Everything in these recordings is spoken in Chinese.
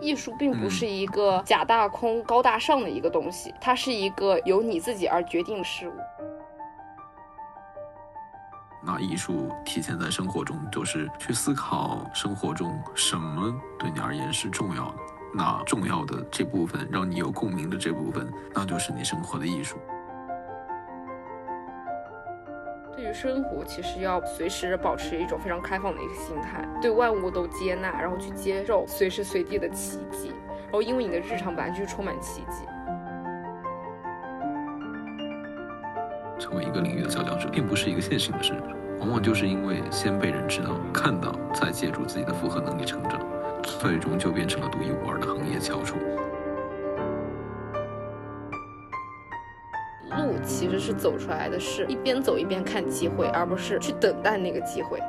艺术并不是一个假大空、高大上的一个东西，它是一个由你自己而决定的事物。那艺术体现在生活中，就是去思考生活中什么对你而言是重要的。那重要的这部分，让你有共鸣的这部分，那就是你生活的艺术。对于生活，其实要随时保持一种非常开放的一个心态，对万物都接纳，然后去接受随时随地的奇迹。然后，因为你的日常本来就充满奇迹。成为一个领域的佼佼者，并不是一个现行的事，往往就是因为先被人知道、看到，再借助自己的复合能力成长，最终就变成了独一无二的行业翘楚。路其实是走出来的，是一边走一边看机会，而不是去等待那个机会。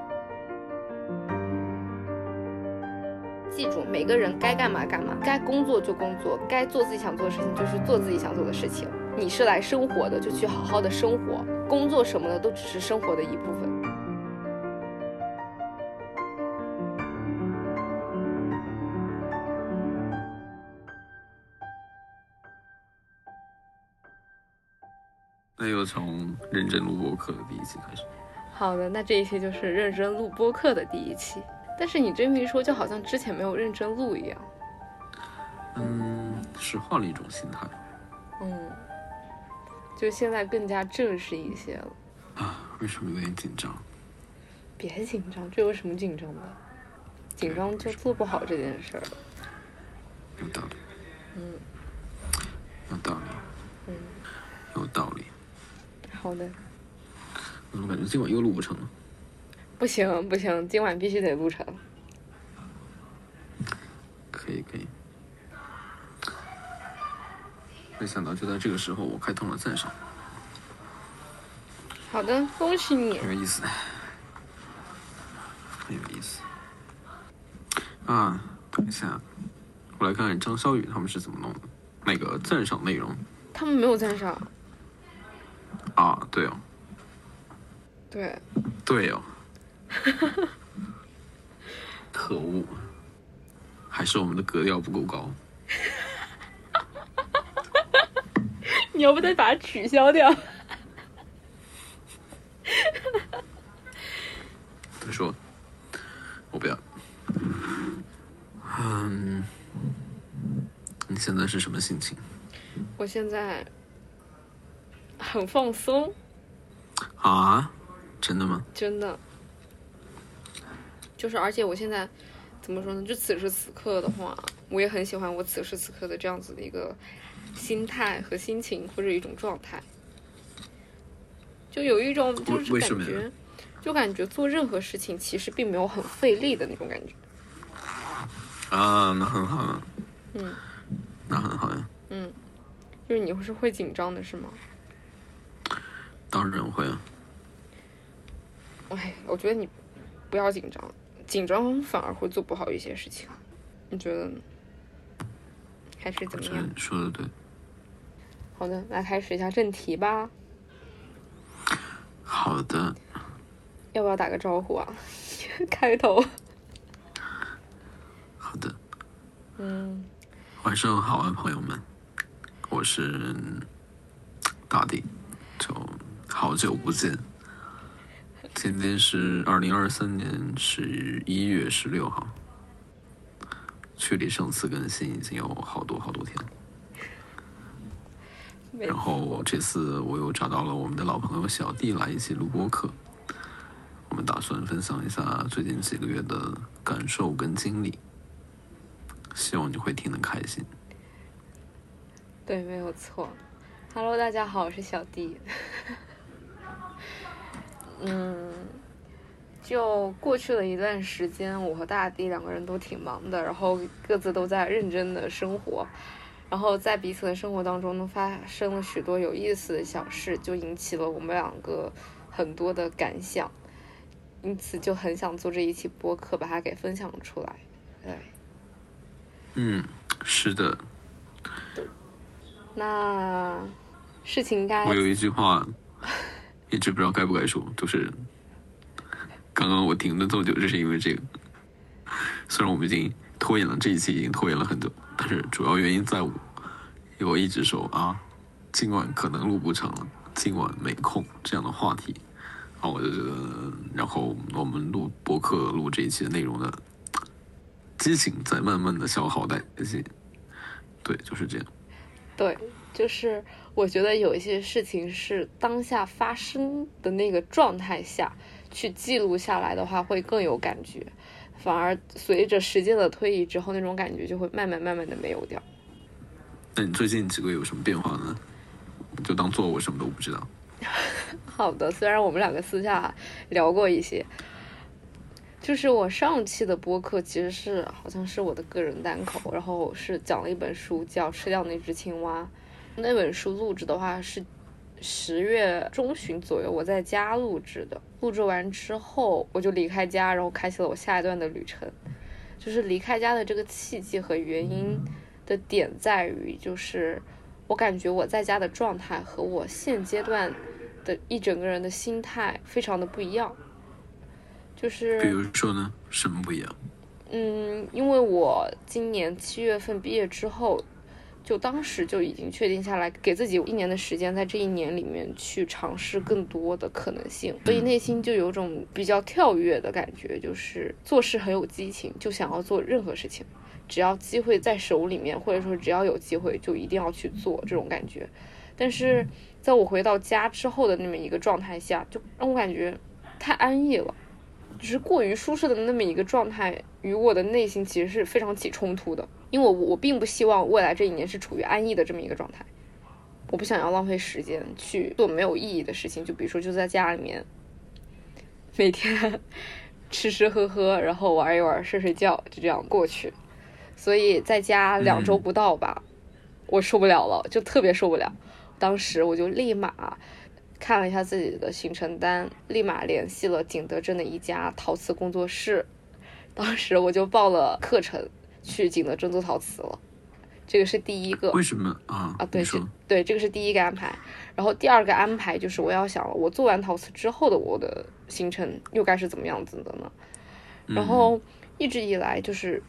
记住，每个人该干嘛干嘛，该工作就工作，该做自己想做的事情就是做自己想做的事情。你是来生活的，就去好好的生活。工作什么的都只是生活的一部分。从认真录播课的第一期开始。好的，那这一期就是认真录播课的第一期。但是你这么一说，就好像之前没有认真录一样。嗯，是换了一种心态。嗯。就现在更加正式一些了啊？为什么有点紧张？别紧张，这有什么紧张的？紧张就做不好这件事儿了。有道理。嗯。有道理。嗯。有道理。好的。我怎么感觉今晚又录不成了？不行不行，今晚必须得录成。可以可以。没想到就在这个时候，我开通了赞赏。好的，恭喜你。很有意思，很有意思。啊，等一下，我来看看张小雨他们是怎么弄的。那个赞赏内容。他们没有赞赏。啊，对哦。对。对哦。可恶，还是我们的格调不够高。你要不再把它取消掉？他说：“我不要。”嗯，你现在是什么心情？我现在很放松。啊？真的吗？真的。就是，而且我现在怎么说呢？就此时此刻的话，我也很喜欢我此时此刻的这样子的一个。心态和心情或者一种状态，就有一种就是感觉，就感觉做任何事情其实并没有很费力的那种感觉。啊，那很好啊。嗯，那很好呀。嗯，就是你是会紧张的是吗？当然会啊。哎，我觉得你不要紧张，紧张反而会做不好一些事情。你觉得呢？还是怎么样？说的对。好的，来开始一下正题吧。好的。要不要打个招呼啊？开头。好的。嗯。晚上好啊，朋友们，我是大地，就好久不见。今天是二零二三年十一月十六号。距离上次更新已经有好多好多天了，然后这次我又找到了我们的老朋友小弟来一起录播课，我们打算分享一下最近几个月的感受跟经历，希望你会听得开心。对，没有错。Hello，大家好，我是小弟。嗯。就过去了一段时间，我和大地两个人都挺忙的，然后各自都在认真的生活，然后在彼此的生活当中呢，发生了许多有意思的小事，就引起了我们两个很多的感想，因此就很想做这一期播客，把它给分享出来。对，嗯，是的。那事情该我有一句话一直不知道该不该说，就是。刚刚我停了这么久，就是因为这个。虽然我们已经拖延了这一期已经拖延了很久，但是主要原因在我，因为我一直说啊，今晚可能录不成了，今晚没空这样的话题，然后我就觉得，然后我们录播客录这一期的内容的激情在慢慢的消耗殆尽，对，就是这样。对，就是我觉得有一些事情是当下发生的那个状态下去记录下来的话，会更有感觉。反而随着时间的推移之后，那种感觉就会慢慢慢慢的没有掉。那你最近几个月有什么变化呢？就当做我什么都不知道。好的，虽然我们两个私下聊过一些，就是我上期的播客其实是好像是我的个人单口，然后是讲了一本书叫《吃掉那只青蛙》。那本书录制的话是十月中旬左右，我在家录制的。录制完之后，我就离开家，然后开启了我下一段的旅程。就是离开家的这个契机和原因的点在于，就是我感觉我在家的状态和我现阶段的一整个人的心态非常的不一样。就是比如说呢，什么不一样？嗯，因为我今年七月份毕业之后。就当时就已经确定下来，给自己一年的时间，在这一年里面去尝试更多的可能性，所以内心就有种比较跳跃的感觉，就是做事很有激情，就想要做任何事情，只要机会在手里面，或者说只要有机会，就一定要去做这种感觉。但是在我回到家之后的那么一个状态下，就让我感觉太安逸了，就是过于舒适的那么一个状态，与我的内心其实是非常起冲突的。因为我我并不希望未来这一年是处于安逸的这么一个状态，我不想要浪费时间去做没有意义的事情，就比如说就在家里面，每天 吃吃喝喝，然后玩一玩，睡睡觉，就这样过去。所以在家两周不到吧，我受不了了，就特别受不了。当时我就立马看了一下自己的行程单，立马联系了景德镇的一家陶瓷工作室，当时我就报了课程。去景德镇做陶瓷了，这个是第一个。为什么啊？啊，对，是，对，这个是第一个安排。然后第二个安排就是我要想了，我做完陶瓷之后的我的行程又该是怎么样子的呢？然后一直以来就是，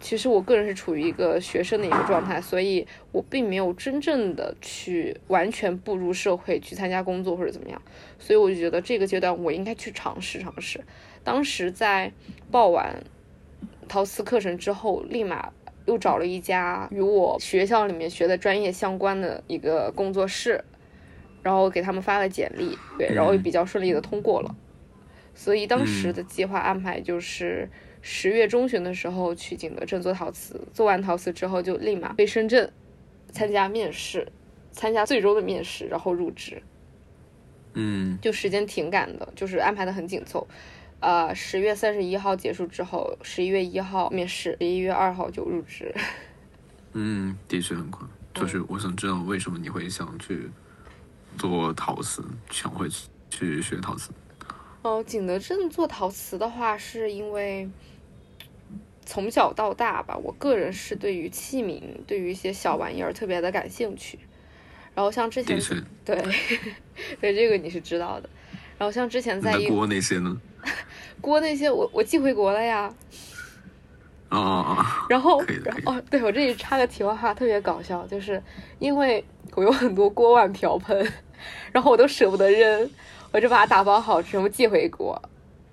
其实我个人是处于一个学生的一个状态，所以我并没有真正的去完全步入社会去参加工作或者怎么样，所以我就觉得这个阶段我应该去尝试尝试。当时在报完。陶瓷课程之后，立马又找了一家与我学校里面学的专业相关的一个工作室，然后给他们发了简历，对，然后也比较顺利的通过了。所以当时的计划安排就是十月中旬的时候去景德镇做陶瓷，做完陶瓷之后就立马飞深圳参加面试，参加最终的面试，然后入职。嗯，就时间挺赶的，就是安排的很紧凑。呃，十月三十一号结束之后，十一月一号面试，十一月二号就入职。嗯，的确很快。就是我想知道为什么你会想去做陶瓷，想会去学陶瓷。哦，景德镇做陶瓷的话，是因为从小到大吧，我个人是对于器皿，对于一些小玩意儿特别的感兴趣。然后像之前，对，对这个你是知道的。然后像之前在锅那些呢？锅那些我我寄回国了呀。哦哦哦。然后哦，对我这里插个题外话，特别搞笑，就是因为我有很多锅碗瓢盆，然后我都舍不得扔，我就把它打包好，全部寄回国。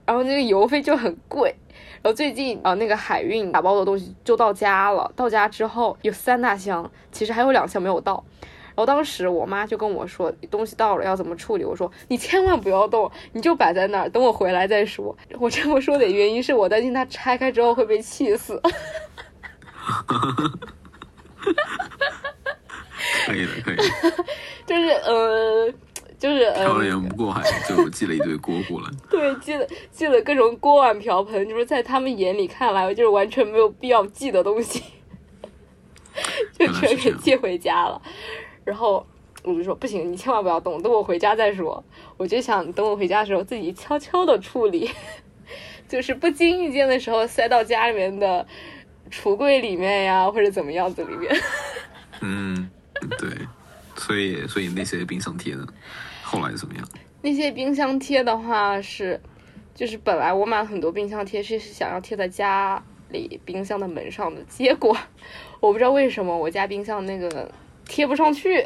然后那个邮费就很贵。然后最近啊，那个海运打包的东西就到家了。到家之后有三大箱，其实还有两箱没有到。然后当时我妈就跟我说，东西到了要怎么处理？我说你千万不要动，你就摆在那儿，等我回来再说。我这么说的原因是我担心它拆开之后会被气死。可以的，可以。就是呃，就是呃，漂洋不过海就寄了一堆锅过来。对，寄了寄了各种锅碗瓢盆，就是在他们眼里看来就是完全没有必要寄的东西，就全给寄回家了。然后我就说不行，你千万不要动，等我回家再说。我就想等我回家的时候自己悄悄的处理，就是不经意间的时候塞到家里面的橱柜里面呀，或者怎么样子里面。嗯，对，所以所以那些冰箱贴呢，后来怎么样？那些冰箱贴的话是，就是本来我买很多冰箱贴是想要贴在家。里冰箱的门上的，结果 我不知道为什么我家冰箱那个贴不上去，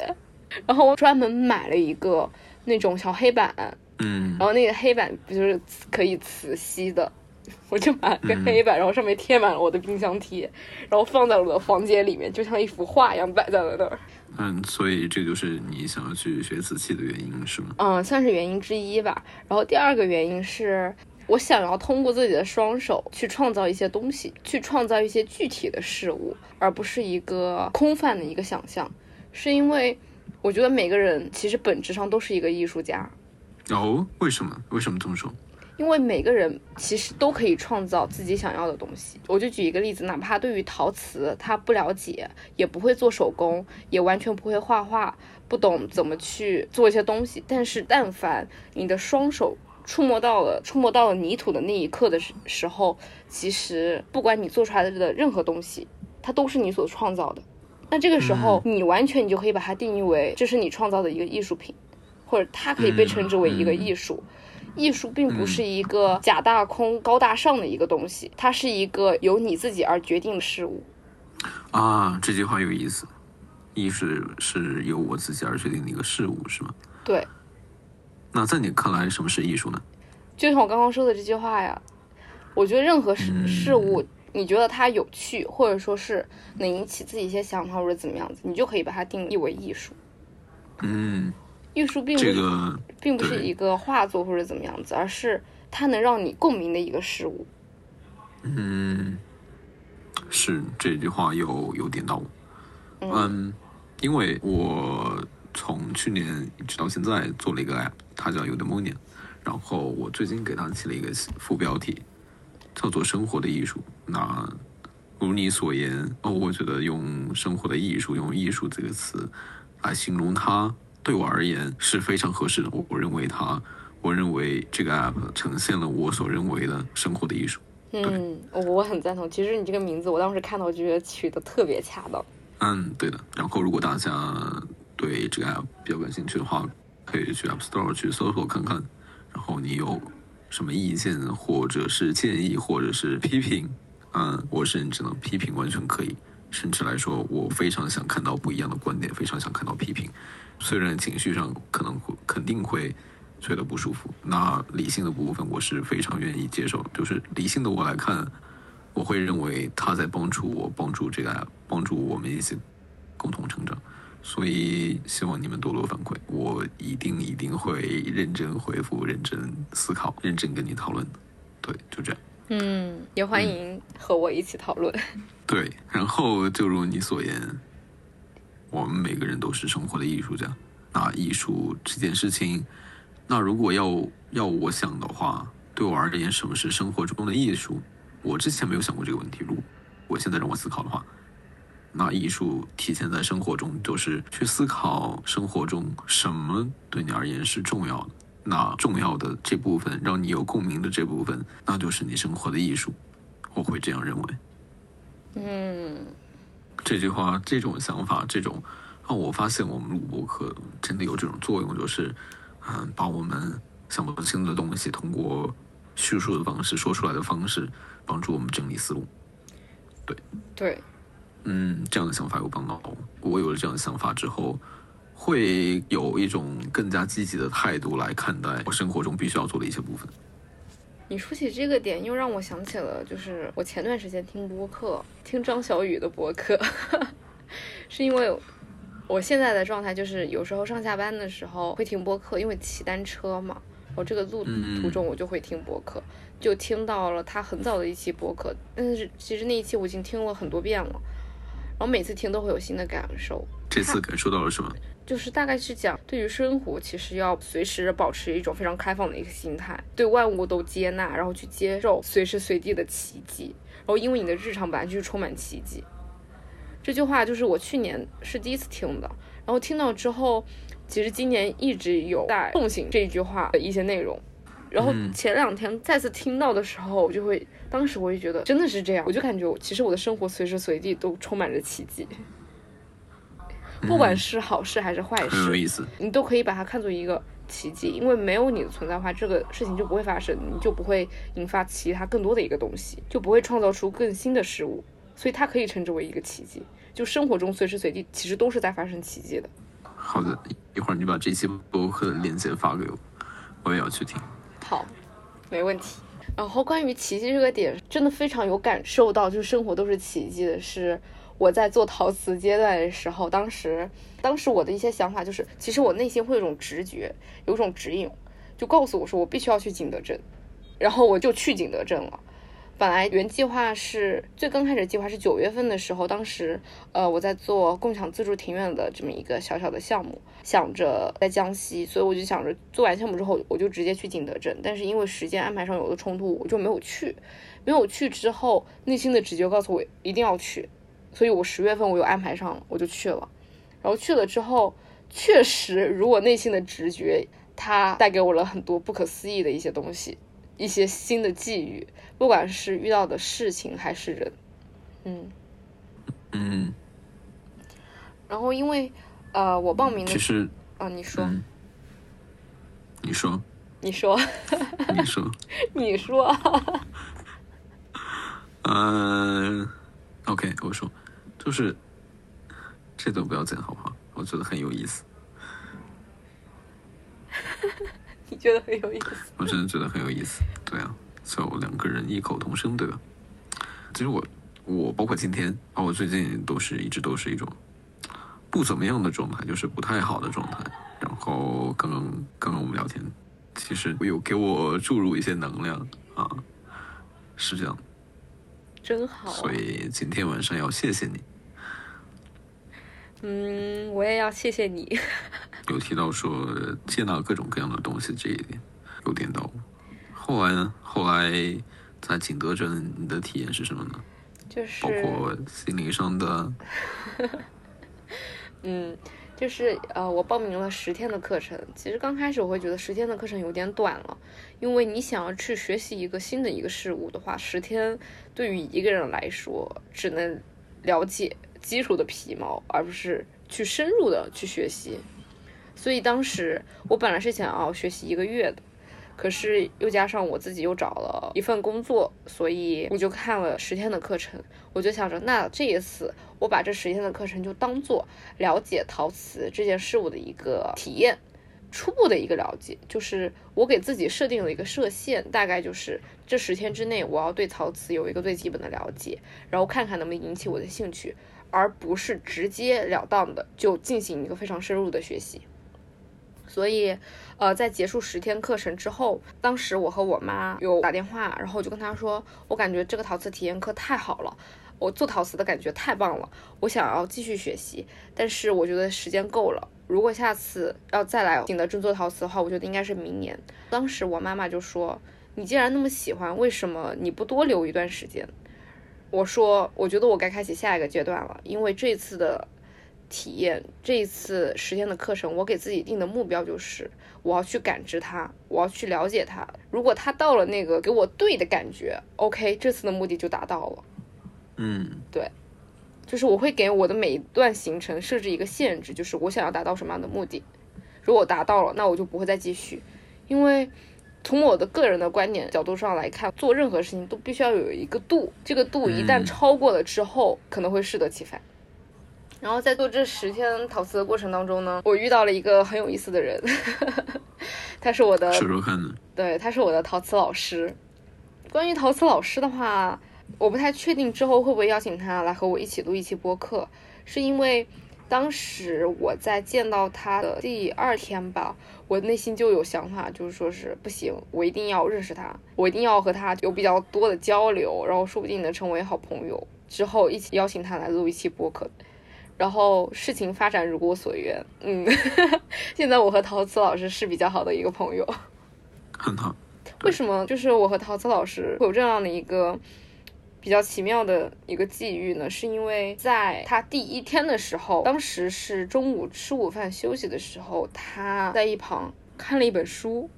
然后我专门买了一个那种小黑板，嗯然后那个黑板不就是可以磁吸的，我就买了个黑板，然后上面贴满了我的冰箱贴，然后放在我的房间里面，就像一幅画一样摆在了那儿。嗯，所以这就是你想要去学瓷器的原因是吗？嗯，算是原因之一吧。然后第二个原因是我想要通过自己的双手去创造一些东西，去创造一些具体的事物，而不是一个空泛的一个想象。是因为我觉得每个人其实本质上都是一个艺术家，哦，为什么？为什么这么说？因为每个人其实都可以创造自己想要的东西。我就举一个例子，哪怕对于陶瓷他不了解，也不会做手工，也完全不会画画，不懂怎么去做一些东西，但是但凡你的双手触摸到了触摸到了泥土的那一刻的时时候，其实不管你做出来的任何东西，它都是你所创造的。那这个时候，你完全你就可以把它定义为这是你创造的一个艺术品，或者它可以被称之为一个艺术。艺术并不是一个假大空、高大上的一个东西，它是一个由你自己而决定的事物。啊，这句话有意思。艺术是由我自己而决定的一个事物，是吗？对，那在你看来，什么是艺术呢？就像我刚刚说的这句话呀，我觉得任何事事物，你觉得它有趣，或者说是能引起自己一些想法或者怎么样子，你就可以把它定义为艺术。嗯，艺术并不是、这个并不是一个画作或者怎么样子，而是它能让你共鸣的一个事物。嗯，是这句话有有点到我。嗯，因为我从去年一直到现在做了一个 app，它叫 Eudaimonia，然后我最近给它起了一个副标题，叫做“生活的艺术”。那如你所言，哦，我觉得用“生活的艺术”用“艺术”这个词来形容它，对我而言是非常合适的。我我认为它，我认为这个 app 呈现了我所认为的生活的艺术。嗯，我我很赞同。其实你这个名字，我当时看到我就觉得取得特别恰当。嗯，对的。然后，如果大家对这个 app 比较感兴趣的话，可以去 App Store 去搜索看看。然后你有什么意见，或者是建议，或者是批评，嗯，我是认真的，批评完全可以。甚至来说，我非常想看到不一样的观点，非常想看到批评。虽然情绪上可能会肯定会觉得不舒服，那理性的部分我是非常愿意接受。就是理性的我来看，我会认为他在帮助我，帮助这个帮助我们一起共同成长。所以希望你们多多反馈，我一定一定会认真回复、认真思考、认真跟你讨论。对，就这样。嗯，也欢迎和我一起讨论。对，然后就如你所言，我们每个人都是生活的艺术家。那艺术这件事情，那如果要要我想的话，对我而言，什么是生活中的艺术？我之前没有想过这个问题。如果我现在让我思考的话，那艺术体现在生活中，就是去思考生活中什么对你而言是重要的。那重要的这部分，让你有共鸣的这部分，那就是你生活的艺术。我会这样认为。嗯，这句话、这种想法、这种让我发现，我们录播课真的有这种作用，就是嗯，把我们想不清的东西，通过叙述的方式、说出来的方式，帮助我们整理思路。对，嗯，这样的想法有帮到我。我有了这样的想法之后，会有一种更加积极的态度来看待我生活中必须要做的一些部分。你说起这个点，又让我想起了，就是我前段时间听播客，听张小雨的播客，是因为我现在的状态就是有时候上下班的时候会听播客，因为骑单车嘛，我这个路途中我就会听播客，就听到了他很早的一期播客，但是其实那一期我已经听了很多遍了，然后每次听都会有新的感受。这次感受到了什么？就是大概是讲，对于生活其实要随时保持一种非常开放的一个心态，对万物都接纳，然后去接受随时随地的奇迹。然后因为你的日常本来就是充满奇迹，这句话就是我去年是第一次听的，然后听到之后，其实今年一直有在奉行这句话的一些内容。然后嗯前两天再次听到的时候，我就会，当时我就觉得真的是这样，我就感觉其实我的生活随时随地都充满着奇迹，不管是好事还是坏事，很有意思。你都可以把它看作一个奇迹，因为没有你的存在的话，这个事情就不会发生，你就不会引发其他更多的一个东西，就不会创造出更新的事物，所以它可以称之为一个奇迹。就生活中随时随地其实都是在发生奇迹的。好的，一会儿你把这期播客的链接发给我，我也要去听。好，没问题。然后关于奇迹这个点，真的非常有感受到，就是生活都是奇迹的。是我在做陶瓷阶段的时候，当时当时我的一些想法就是，其实我内心会有种直觉，有种指引，就告诉我说我必须要去景德镇，然后我就去景德镇了。本来原计划是最刚开始计划是九月份的时候，当时呃我在做共享自助庭院的这么一个小小的项目，想着在江西，所以我就想着做完项目之后我就直接去景德镇。但是因为时间安排上有了冲突，我就没有去。没有去之后，内心的直觉告诉我一定要去，所以我十月份我又安排上了，我就去了。然后去了之后，确实如我内心的直觉，它带给我了很多不可思议的一些东西。一些新的际遇，不管是遇到的事情还是人，嗯嗯。然后因为呃，我报名的其实啊，你说，你说，你说，你说，你说，嗯，OK，我说，就是这都不要剪好不好？我觉得很有意思。你觉得很有意思？我真的觉得很有意思。对啊，就两个人异口同声，对吧？其实我，我包括今天，包括最近，都是一直都是一种不怎么样的状态，就是不太好的状态。然后刚刚刚刚我们聊天，其实有给我注入一些能量啊，是这样。真好。所以今天晚上要谢谢你。嗯，我也要谢谢你。有提到说接纳各种各样的东西这一点，有点到。后来呢？后来在景德镇，你的体验是什么呢？就是包括心灵上的。嗯，就是呃，我报名了十天的课程。其实刚开始我会觉得十天的课程有点短了，因为你想要去学习一个新的一个事物的话，十天对于一个人来说，只能了解。基础的皮毛，而不是去深入的去学习。所以当时我本来是想要学习一个月的，可是又加上我自己又找了一份工作，所以我就看了十天的课程。我就想着，那这一次我把这十天的课程就当做了解陶瓷这件事物的一个体验。初步的一个了解，就是我给自己设定了一个设限，大概就是这十天之内，我要对陶瓷有一个最基本的了解，然后看看能不能引起我的兴趣，而不是直截了当的就进行一个非常深入的学习。所以，呃，在结束十天课程之后，当时我和我妈有打电话，然后我就跟她说，我感觉这个陶瓷体验课太好了。我做陶瓷的感觉太棒了，我想要继续学习，但是我觉得时间够了。如果下次要再来景德镇做陶瓷的话，我觉得应该是明年。当时我妈妈就说：“你既然那么喜欢，为什么你不多留一段时间？”我说：“我觉得我该开启下一个阶段了，因为这次的体验，这一次十天的课程，我给自己定的目标就是我要去感知它，我要去了解它。如果它到了那个给我对的感觉，OK，这次的目的就达到了。”嗯，对，就是我会给我的每一段行程设置一个限制，就是我想要达到什么样的目的，如果达到了，那我就不会再继续，因为从我的个人的观点角度上来看，做任何事情都必须要有一个度，这个度一旦超过了之后，可能会适得其反。然后在做这十天陶瓷的过程当中呢，我遇到了一个很有意思的人，他是我的，说说看呢？对，他是我的陶瓷老师。关于陶瓷老师的话。我不太确定之后会不会邀请他来和我一起录一期播客，是因为当时我在见到他的第二天吧，我内心就有想法，就是说是不行，我一定要认识他，我一定要和他有比较多的交流，然后说不定能成为好朋友，之后一起邀请他来录一期播客。然后事情发展如我所愿，嗯，现在我和陶瓷老师是比较好的一个朋友，很好。为什么？就是我和陶瓷老师会有这样的一个。比较奇妙的一个际遇呢，是因为在他第一天的时候，当时是中午吃午饭休息的时候，他在一旁看了一本书，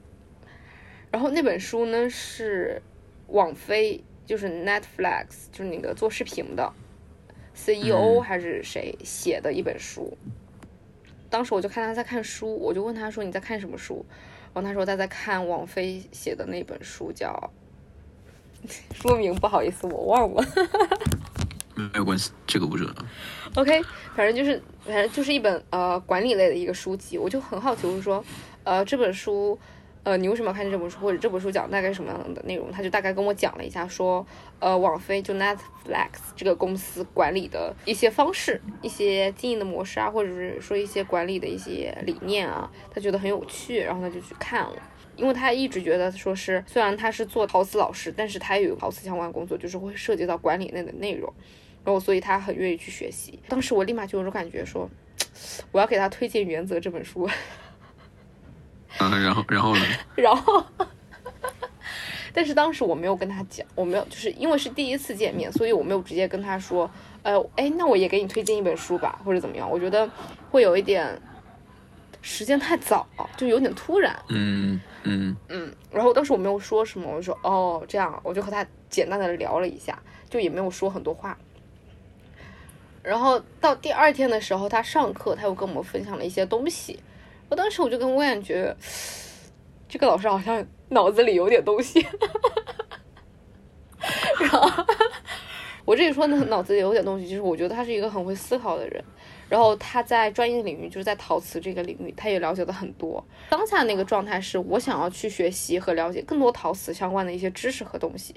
然后那本书呢是网飞，就是 Netflix，就是那个做视频的 CEO 还是谁写的一本书，当时我就看他在看书，我就问他说你在看什么书？然后他说他在看王菲写的那本书，叫 书名不好意思我忘了。没有关系，这个不重要。OK，反正就是反正就是一本呃管理类的一个书籍，我就很好奇，我就说呃这本书。呃，你为什么要看这本书，或者这本书讲大概什么样的内容？他就大概跟我讲了一下，说，呃，网飞就 Netflix 这个公司管理的一些方式、一些经营的模式啊，或者是说一些管理的一些理念啊，他觉得很有趣，然后他就去看了。因为他一直觉得说是，虽然他是做陶瓷老师，但是他也有陶瓷相关工作，就是会涉及到管理类的内容，然后所以他很愿意去学习。当时我立马就有种感觉说，我要给他推荐《原则》这本书。啊，然后然后呢？然后，但是当时我没有跟他讲，我没有，就是因为是第一次见面，所以我没有直接跟他说，呃，哎，那我也给你推荐一本书吧，或者怎么样？我觉得会有一点时间太早，就有点突然。嗯嗯嗯，然后当时我没有说什么，我就说哦这样，我就和他简单的聊了一下，就也没有说很多话。然后到第二天的时候，他上课，他又跟我们分享了一些东西。我当时我就跟我感觉，这个老师好像脑子里有点东西。然后我这里说呢，脑子里有点东西，就是我觉得他是一个很会思考的人。然后他在专业领域，就是在陶瓷这个领域，他也了解的很多。当下那个状态是我想要去学习和了解更多陶瓷相关的一些知识和东西，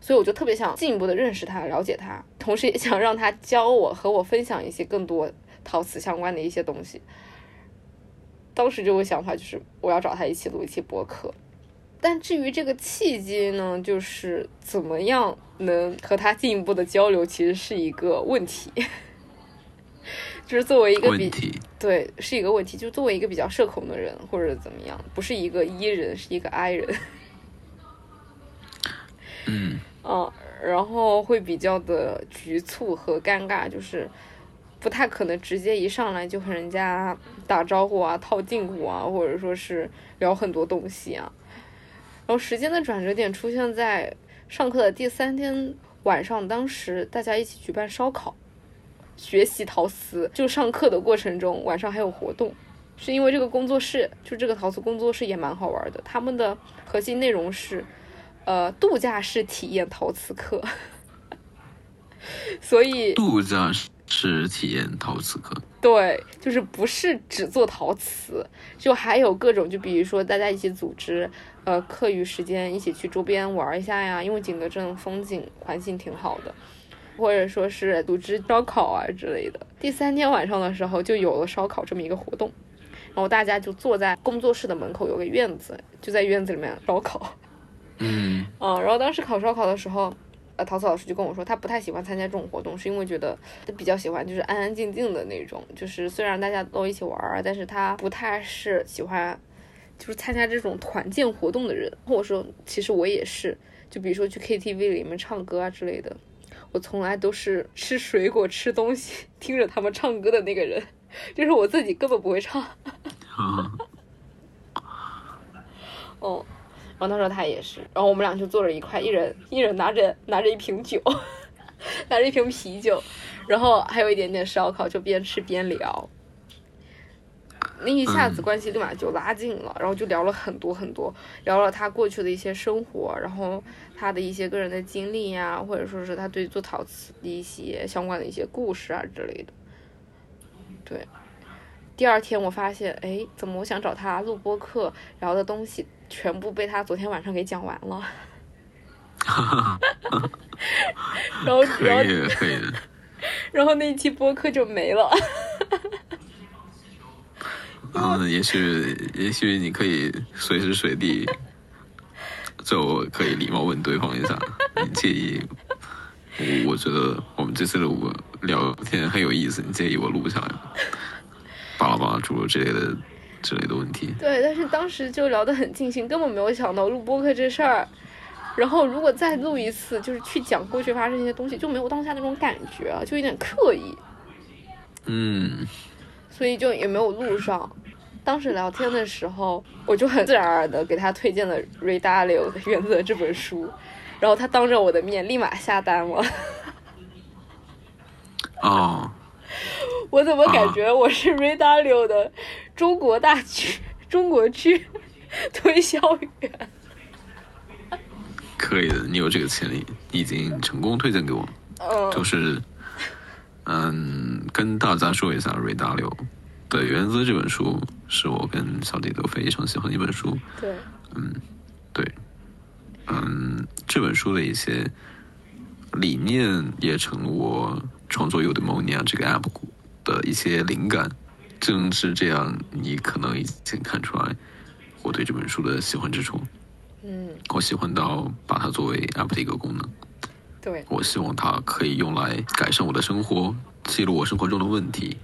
所以我就特别想进一步的认识他、了解他，同时也想让他教我和我分享一些更多陶瓷相关的一些东西。当时这个想法就是我要找他一起录一期播客，但至于这个契机呢，就是怎么样能和他进一步的交流，其实是一个问题。就是作为一个比对是一个问题，就是作为一个比较社恐的人或者怎么样，不是一个 E 人，是一个 I 人。嗯嗯，然后会比较的局促和尴尬，就是不太可能直接一上来就和人家打招呼啊、套近乎啊，或者说是聊很多东西啊。然后时间的转折点出现在上课的第三天晚上，当时大家一起举办烧烤，学习陶瓷。就上课的过程中，晚上还有活动。是因为这个工作室，就这个陶瓷工作室也蛮好玩的。他们的核心内容是，呃，度假式体验陶瓷课，所以度假体验陶瓷课。对，就是不是只做陶瓷，就还有各种，就比如说大家一起组织，呃，课余时间一起去周边玩一下呀，因为景德镇风景环境挺好的，或者说是组织烧烤啊之类的。第三天晚上的时候就有了烧烤这么一个活动，然后大家就坐在工作室的门口有个院子，就在院子里面烧烤。嗯嗯，然后当时烤烧烤的时候，呃，陶瓷老师就跟我说，他不太喜欢参加这种活动，是因为觉得他比较喜欢就是安安静静的那种，就是虽然大家都一起玩儿，但是他不太是喜欢就是参加这种团建活动的人。或者说，其实我也是，就比如说去 KTV 里面唱歌啊之类的，我从来都是吃水果、吃东西，听着他们唱歌的那个人，就是我自己根本不会唱。啊哦，然后他说他也是，然后我们俩就坐着一块，一人一人拿着拿着一瓶酒，拿着一瓶啤酒，然后还有一点点烧烤，就边吃边聊。那一下子关系立马就拉近了，然后就聊了很多很多，聊了他过去的一些生活，然后他的一些个人的经历呀、或者说是他对做陶瓷的一些相关的一些故事啊之类的。对，第二天我发现，哎，怎么我想找他录播课聊的东西，全部被他昨天晚上给讲完了。然后，可然后，以可以的。然后那一期播客就没了。嗯，也许也许你可以随时随地，就可以礼貌问对方一下，你介意？我我觉得我们这次的聊天很有意思，你介意我录下来吗？巴拉巴拉诸如之类的之类的问题。对，但是当时就聊得很尽兴，根本没有想到录播客这事儿。然后如果再录一次，就是去讲过去发生一些东西，就没有当下那种感觉啊，就有点刻意，嗯所以就也没有录上。当时聊天的时候，我就很自然而然的给他推荐了《Ray Dalio 的原则》这本书，然后他当着我的面立马下单了。哦，我怎么感觉我是 Ray Dalio 的中国大区中国区推销员？可以的，你有这个潜力，你已经成功推荐给我。嗯，就是，嗯，跟大家说一下《瑞达六的原则》这本书，是我跟小弟都非常喜欢的一本书。对，嗯，对，嗯，这本书的一些理念也成了我创作《Udemoniya》这个 app 的一些灵感。正是这样，你可能已经看出来我对这本书的喜欢之处。嗯，我喜欢到把它作为 app 的一个功能。对，我希望它可以用来改善我的生活，记录我生活中的问题。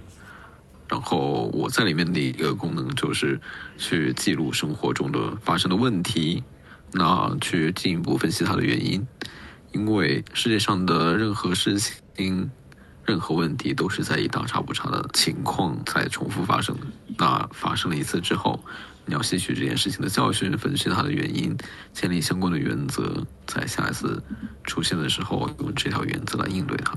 然后我在里面的一个功能就是去记录生活中的发生的问题，那去进一步分析它的原因。因为世界上的任何事情、任何问题都是在以大差不差的情况在重复发生。那发生了一次之后，你要吸取这件事情的教训，分析它的原因，建立相关的原则，在下一次出现的时候用这条原则来应对它。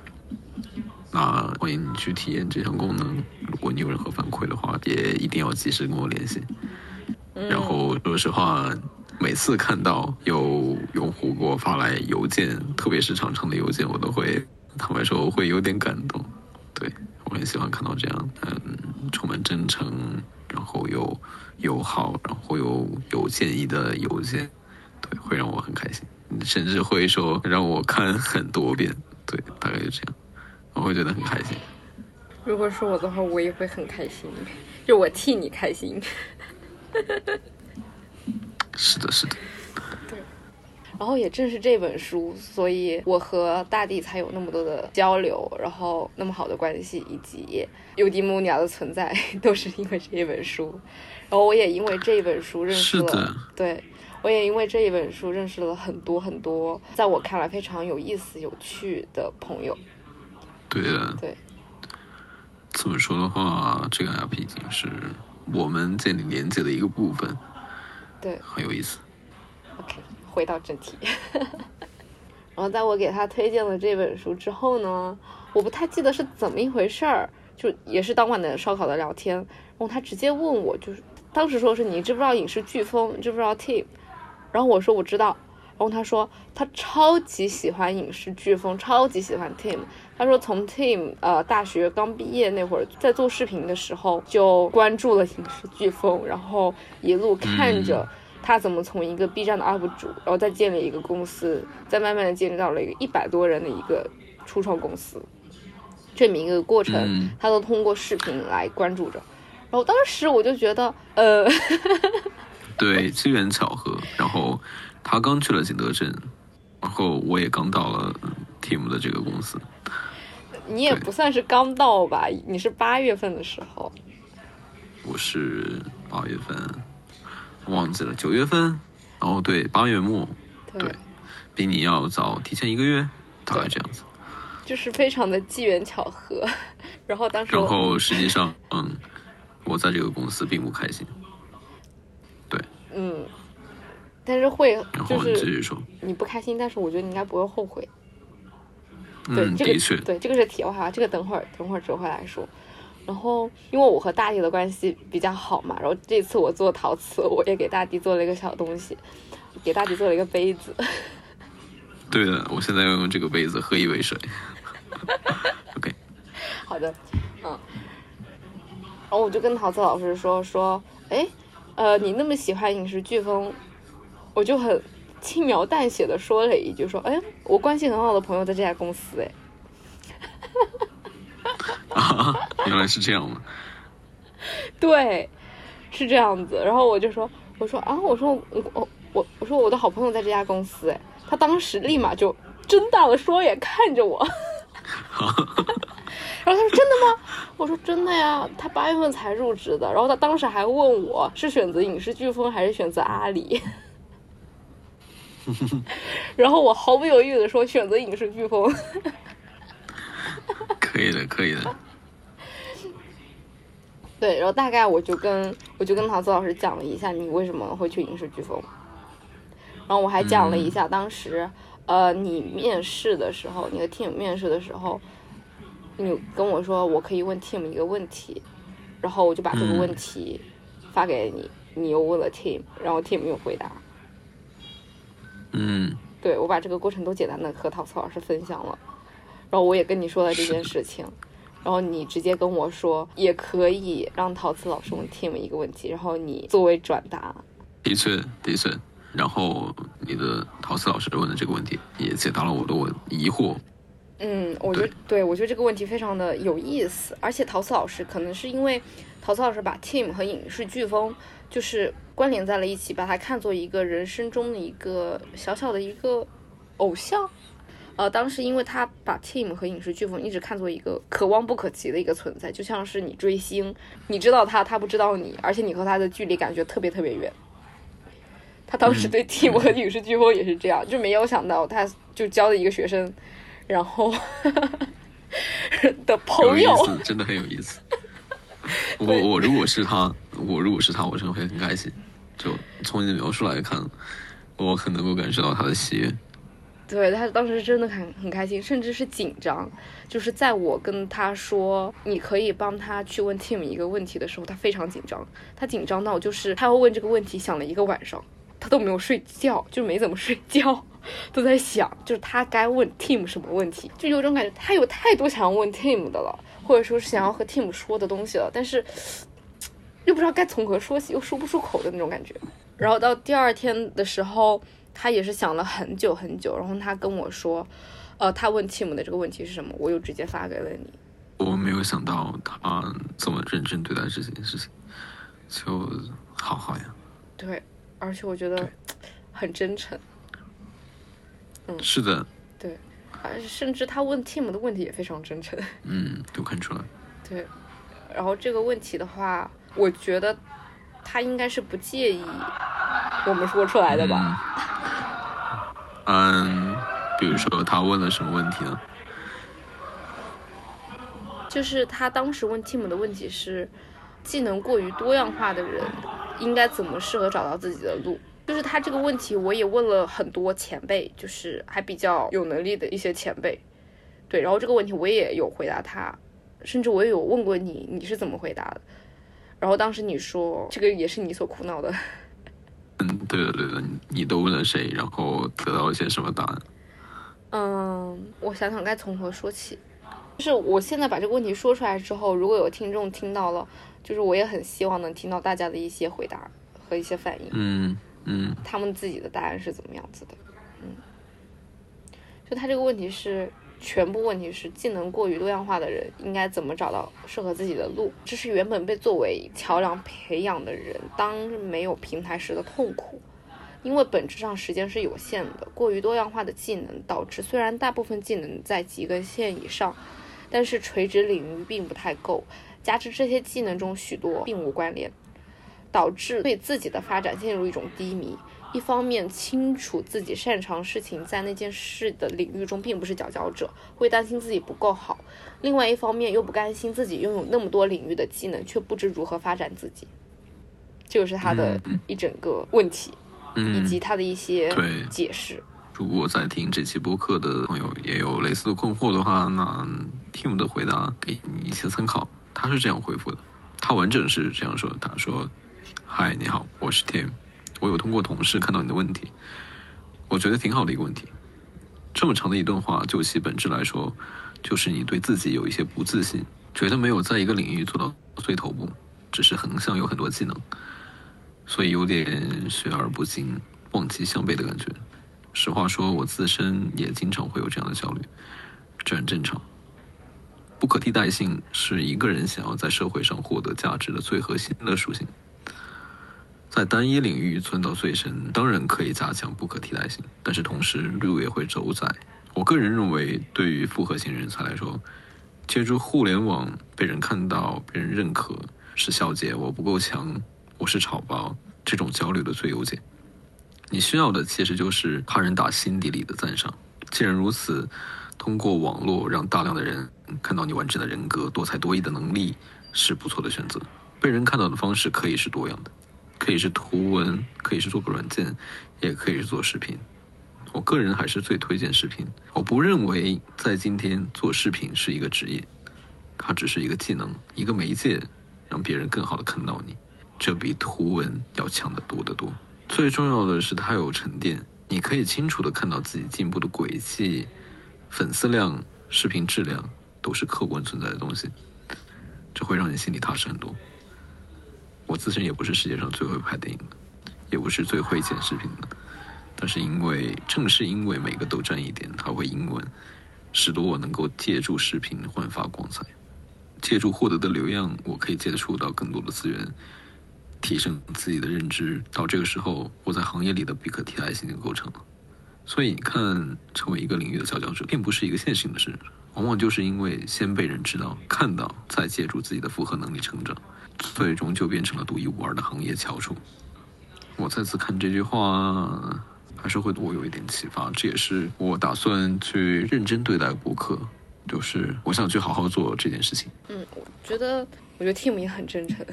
那欢迎你去体验这项功能。如果你有任何反馈的话，也一定要及时跟我联系。然后说实话，每次看到有用户给我发来邮件，特别是长长的邮件，我都会坦白说我会有点感动。对我很喜欢看到这样，嗯，充满真诚，然后又友好，然后又有建议的邮件，对，会让我很开心，甚至会说让我看很多遍。对，大概就这样，我会觉得很开心。如果是我的话，我也会很开心，就我替你开心。是的，是的。对。然后也正是这本书，所以我和大地才有那么多的交流，然后那么好的关系，以及尤迪穆尼亚的存在，都是因为这一本书。然后我也因为这一本书认识了，对，我也因为这一本书认识了很多很多，在我看来非常有意思、有趣的朋友。对的。对。这么说的话，这个 app 已经是我们建立连接的一个部分。对。很有意思。回到正题。然后在我给他推荐了这本书之后呢，我不太记得是怎么一回事儿，就也是当晚的烧烤的聊天，然后他直接问我，就是当时说是你知不知道影视飓风，知不知道 Team？然后我说我知道，然后他说他超级喜欢影视飓风，超级喜欢 Team。他说从 Team 呃大学刚毕业那会儿，在做视频的时候就关注了影视飓风，然后一路看着。他怎么从一个 B 站的 UP 主，然后再建立一个公司，再慢慢的建立到了一个一百多人的一个初创公司，这么一个过程，他都通过视频来关注着。然后当时我就觉得，呃，对，机缘巧合。然后他刚去了景德镇，然后我也刚到了 Team 的这个公司。你也不算是刚到吧？你是八月份的时候。我是八月份。忘记了九月份，然后对，八月末，对，比你要早提前一个月，大概这样子，就是非常的机缘巧合。然后当时，然后实际上，嗯，我在这个公司并不开心，对，嗯，但是会，就是你继续说，你不开心，但是我觉得你应该不会后悔，嗯，的确，对，这个是题外话，这个等会儿等会儿折回来说。然后，因为我和大地的关系比较好嘛，然后这次我做陶瓷，我也给大地做了一个小东西，给大地做了一个杯子。对的，我现在要用这个杯子喝一杯水。OK。好的，嗯。然后我就跟陶瓷老师说说，哎，呃，你那么喜欢影视飓风，我就很轻描淡写的说了一句说，哎，我关系很好的朋友在这家公司，哎。啊，原来是这样吗？对，是这样子。然后我就说，我说啊，我说我我我我说我的好朋友在这家公司，哎，他当时立马就睁大了双眼看着我。然后他说真的吗？我说真的呀，他八月份才入职的。然后他当时还问我是选择影视飓风还是选择阿里。然后我毫不犹豫的说选择影视飓风。可以的，可以的。对，然后大概我就跟我就跟陶瓷老师讲了一下你为什么会去影视飓风，然后我还讲了一下当时呃你面试的时候，你的 team 面试的时候，你跟我说我可以问 team 一个问题，然后我就把这个问题发给你，你又问了 team，然后 team 又回答。嗯。对我把这个过程都简单的和陶瓷老师分享了，然后我也跟你说了这件事情，然后你直接跟我说也可以让陶瓷老师问 Tim 一个问题，然后你作为转达。的确的确。然后你的陶瓷老师问的这个问题也解答了我的我疑惑。嗯，我觉得对对我觉得这个问题非常的有意思，而且陶瓷老师可能是因为陶瓷老师把 Tim 和影视飓风就是关联在了一起，把它看作一个人生中的一个小小的一个偶像。呃，当时因为他把 Team 和影视飓风一直看作一个可望不可及的一个存在，就像是你追星，你知道他，他不知道你，而且你和他的距离感觉特别特别远。他当时对 Team 和影视飓风也是这样，就没有想到他就教的一个学生，然后的朋友，真的很有意思。我我如果是他，我如果是他，我真的会很开心。就从你的描述来看，我很能够感受到他的喜悦。对他当时真的很很开心，甚至是紧张。就是在我跟他说你可以帮他去问 Tim 一个问题的时候，他非常紧张。他紧张到就是他要问这个问题，想了一个晚上，他都没有睡觉，就没怎么睡觉，都在想，就是他该问 Tim 什么问题，就有种感觉他有太多想要问 Tim 的了，或者说是想要和 Tim 说的东西了，但是又不知道该从何说起，又说不出口的那种感觉。然后到第二天的时候，他也是想了很久很久，然后他跟我说，呃，他问 Tim 的这个问题是什么，我又直接发给了你。我没有想到他这么认真对待这件事情，就好好呀。对，而且我觉得很真诚，嗯是的，对，而且甚至他问 Tim 的问题也非常真诚。嗯，都看出来。对，然后这个问题的话，我觉得他应该是不介意我们说出来的吧？嗯，比如说他问了什么问题呢？就是他当时问 Tim 的问题是，技能过于多样化的人应该怎么适合找到自己的路？就是他这个问题，我也问了很多前辈，就是还比较有能力的一些前辈，对，然后这个问题我也有回答他，甚至我也有问过你，你是怎么回答的？然后当时你说这个也是你所苦恼的，嗯，对的对的，你你都问了谁，然后得到一些什么答案？嗯，我想想该从何说起。就是我现在把这个问题说出来之后，如果有听众听到了，就是我也很希望能听到大家的一些回答和一些反应，嗯嗯他们自己的答案是怎么样子的。嗯，就他这个问题是全部问题是技能过于多样化的人应该怎么找到适合自己的路？这是原本被作为桥梁培养的人当没有平台时的痛苦。因为本质上时间是有限的，过于多样化的技能导致虽然大部分技能在及格线以上，但是垂直领域并不太够，加之这些技能中许多并无关联，导致对自己的发展陷入一种低迷。一方面清楚自己擅长事情在那件事的领域中并不是佼佼者，会担心自己不够好；另外一方面又不甘心自己拥有那么多领域的技能，却不知如何发展自己。这个是他的一整个问题。以嗯，及他的一些解释。如果在听这期播客的朋友也有类似的困惑的话，那 Tim 的回答给你一些参考。他是这样回复的，他完整是这样说的：他说：“嗨，你好，我是 Tim，我有通过同事看到你的问题，我觉得挺好的一个问题。这么长的一段话，就其本质来说，就是你对自己有一些不自信，觉得没有在一个领域做到最头部，只是横向有很多技能，所以有点学而不精、望其项背的感觉。实话说，我自身也经常会有这样的焦虑，这很正常。不可替代性是一个人想要在社会上获得价值的最核心的属性。在单一领域钻到最深，当然可以加强不可替代性，但是同时路也会走窄。我个人认为，对于复合型人才来说，借助互联网被人看到、被人认可，是消解我不够强、我是草包这种焦虑的最优解。你需要的其实就是他人打心底里的赞赏。既然如此，通过网络让大量的人看到你完整的人格、多才多艺的能力是不错的选择。被人看到的方式可以是多样的，可以是图文，可以是做个软件，也可以是做视频。我个人还是最推荐视频。我不认为在今天做视频是一个职业，它只是一个技能，一个媒介，让别人更好的看到你，这比图文要强得多得多。最重要的是，它有沉淀，你可以清楚的看到自己进步的轨迹，粉丝量、视频质量都是客观存在的东西，这会让你心里踏实很多。我自身也不是世界上最会拍电影的，也不是最会剪视频的，但是因为正是因为每个都占一点，它会英文，使得我能够借助视频焕发光彩。借助获得的流量，我可以接触到更多的资源，提升自己的认知。到这个时候，我在行业里的不可替代性就构成了。所以你看，成为一个领域的佼佼者，并不是一个线性的事，往往就是因为先被人知道、看到，再借助自己的复合能力成长，最终就变成了独一无二的行业翘楚。我再次看这句话，还是会对我有一点启发。这也是我打算去认真对待博客。就是我想去好好做这件事情。嗯，我觉得，我觉得 Tim 也很真诚。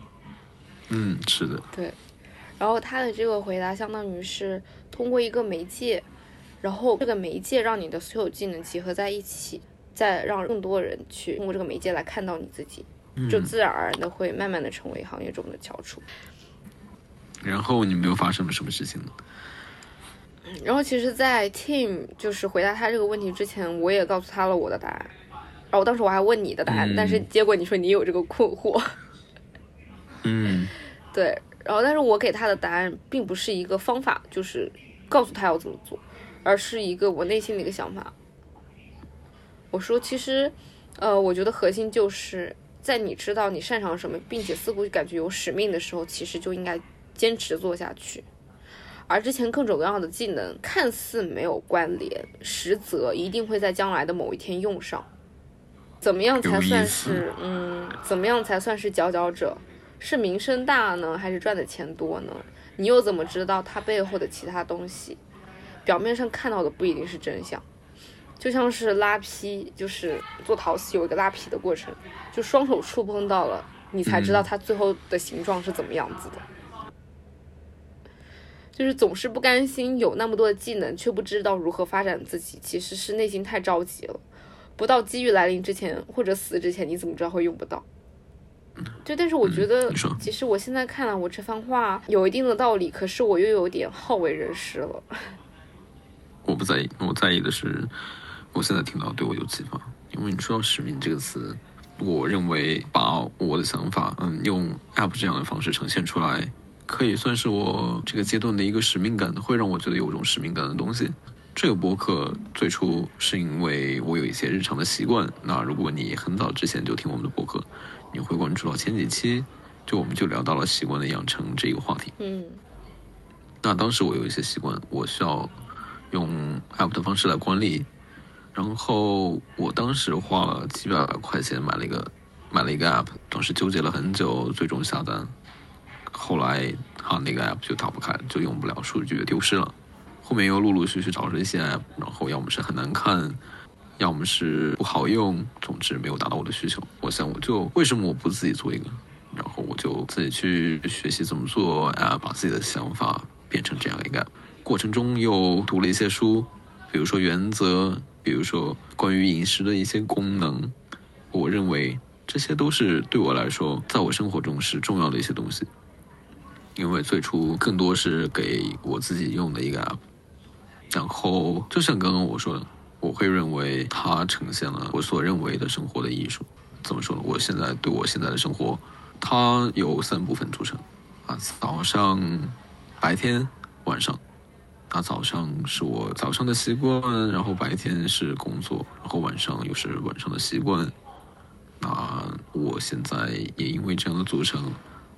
嗯，是的。对，然后他的这个回答相当于是通过一个媒介，然后这个媒介让你的所有技能集合在一起，再让更多人去通过这个媒介来看到你自己，就自然而然的会慢慢的成为行业中的翘楚。然后你们又发生了什么事情呢？然后其实，在 Tim 就是回答他这个问题之前，我也告诉他了我的答案。然后当时我还问你的答案，但是结果你说你有这个困惑。嗯，对。然后，但是我给他的答案并不是一个方法，就是告诉他要怎么做，而是一个我内心的一个想法。我说，其实，呃，我觉得核心就是在你知道你擅长什么，并且似乎感觉有使命的时候，其实就应该坚持做下去。而之前各种各样的技能看似没有关联，实则一定会在将来的某一天用上。怎么样才算是嗯？怎么样才算是佼佼者？是名声大呢，还是赚的钱多呢？你又怎么知道它背后的其他东西？表面上看到的不一定是真相。就像是拉坯，就是做陶瓷有一个拉坯的过程，就双手触碰到了，你才知道它最后的形状是怎么样子的。就是总是不甘心有那么多的技能，却不知道如何发展自己，其实是内心太着急了。不到机遇来临之前，或者死之前，你怎么知道会用不到？就但是我觉得，其实我现在看了我这番话有一定的道理，可是我又有点好为人师了。我不在意，我在意的是，我现在听到对我有启发。因为你说到使命这个词，我认为把我的想法，嗯，用 app 这样的方式呈现出来。可以算是我这个阶段的一个使命感，会让我觉得有种使命感的东西。这个博客最初是因为我有一些日常的习惯。那如果你很早之前就听我们的博客，你会关注到前几期，就我们就聊到了习惯的养成这个话题。嗯。那当时我有一些习惯，我需要用 app 的方式来管理。然后我当时花了几百块钱买了一个买了一个 app，当时纠结了很久，最终下单。后来，哈，那个 app 就打不开，就用不了，数据丢失了。后面又陆陆续续找了一些 app，然后要么是很难看，要么是不好用，总之没有达到我的需求。我想，我就为什么我不自己做一个？然后我就自己去学习怎么做，啊，把自己的想法变成这样一个 App。过程中又读了一些书，比如说原则，比如说关于饮食的一些功能。我认为这些都是对我来说，在我生活中是重要的一些东西。因为最初更多是给我自己用的一个 app，然后就像刚刚我说的，我会认为它呈现了我所认为的生活的艺术。怎么说呢？我现在对我现在的生活，它有三部分组成啊，早上、白天、晚上。那早上是我早上的习惯，然后白天是工作，然后晚上又是晚上的习惯。那我现在也因为这样的组成。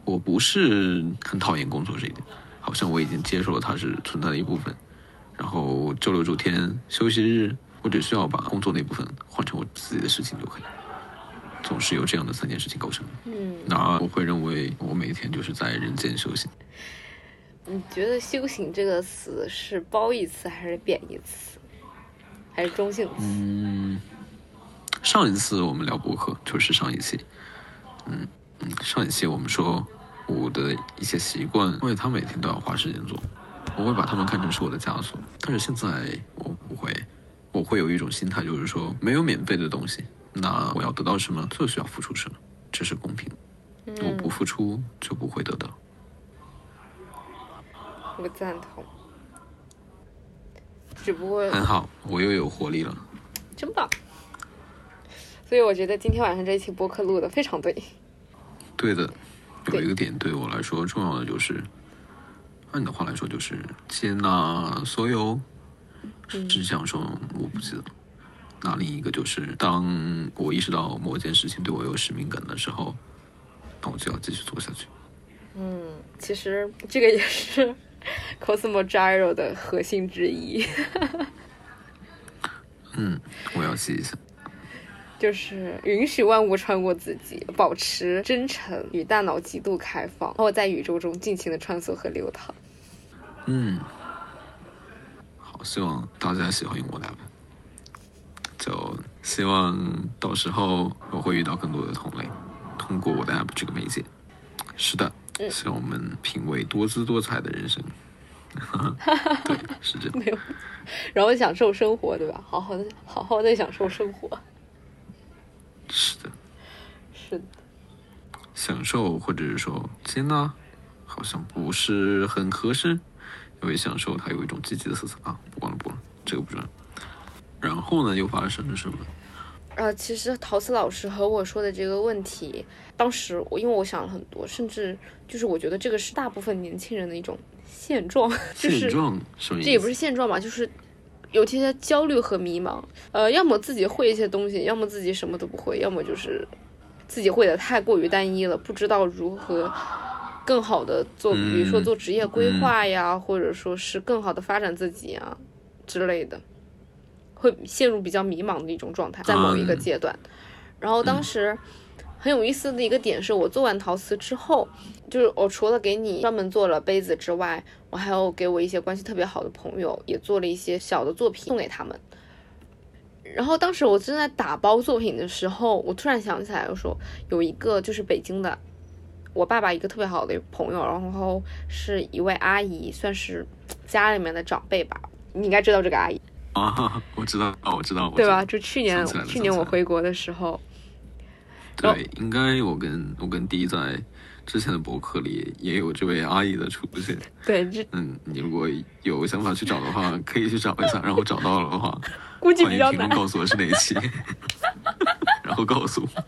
我不是很讨厌工作这一点，好像我已经接受了它是存在的一部分。然后周六、周天休息日，我只需要把工作那部分换成我自己的事情就可以。总是由这样的三件事情构成。嗯，那我会认为我每天就是在人间修行。你觉得“修行”这个词是褒义词还是贬义词，还是中性词？嗯，上一次我们聊博客就是上一期，嗯嗯，上一期我们说。我的一些习惯，因为他每天都要花时间做，我会把他们看成是我的枷锁。但是现在我不会，我会有一种心态，就是说没有免费的东西，那我要得到什么，就需要付出什么，这是公平。我不付出就不会得到。我赞同。只不过很好，我又有活力了。真棒。所以我觉得今天晚上这一期播客录的非常对。对的，有一个点对我来说重要的就是，按你的话来说就是接纳所有，只想说我不记得。那另一个就是，当我意识到某件事情对我有使命感的时候，那我就要继续做下去。嗯，其实这个也是 Cosmo Gyro 的核心之一，嗯，我要记一下。就是允许万物穿过自己，保持真诚与大脑极度开放，然后在宇宙中尽情的穿梭和流淌。嗯，好，希望大家喜欢用我的 app，就希望到时候我会遇到更多的同类，通过我的 app 这个媒介。是的，希望我们品味多姿多彩的人生。对，是这样。没有，然后享受生活，对吧？好好的，好好的享受生活。是的，是的，享受或者是说接纳，好像不是很合适，因为享受它有一种积极的色彩啊。不管了，不管了，这个不重要。然后呢，又发生了什么？呃，其实陶瓷老师和我说的这个问题，当时我因为我想了很多，甚至就是我觉得这个是大部分年轻人的一种现状，就是现状什么意思？这也不是现状吧，就是有些焦虑和迷茫。呃，要么自己会一些东西，要么自己什么都不会，要么就是自己会的太过于单一了，不知道如何更好的做，比如说做职业规划呀，或者说是更好的发展自己啊之类的，会陷入比较迷茫的一种状态，在某一个阶段。然后当时很有意思的一个点是我做完陶瓷之后，就是我除了给你专门做了杯子之外，我还有给我一些关系特别好的朋友也做了一些小的作品送给他们。然后当时我正在打包作品的时候，我突然想起来，我说有一个就是北京的我爸爸一个特别好的朋友，然后是一位阿姨，算是家里面的长辈吧，你应该知道这个阿姨。啊，我知道，我知道，我知道对吧？就去年去年我回国的时候，哦对，应该我跟我跟迪在之前的博客里也有这位阿姨的出现。对，这嗯，你如果有想法去找的话，可以去找一下，然后找到了的话，估计比较难。告诉我是哪一期，然后告诉我。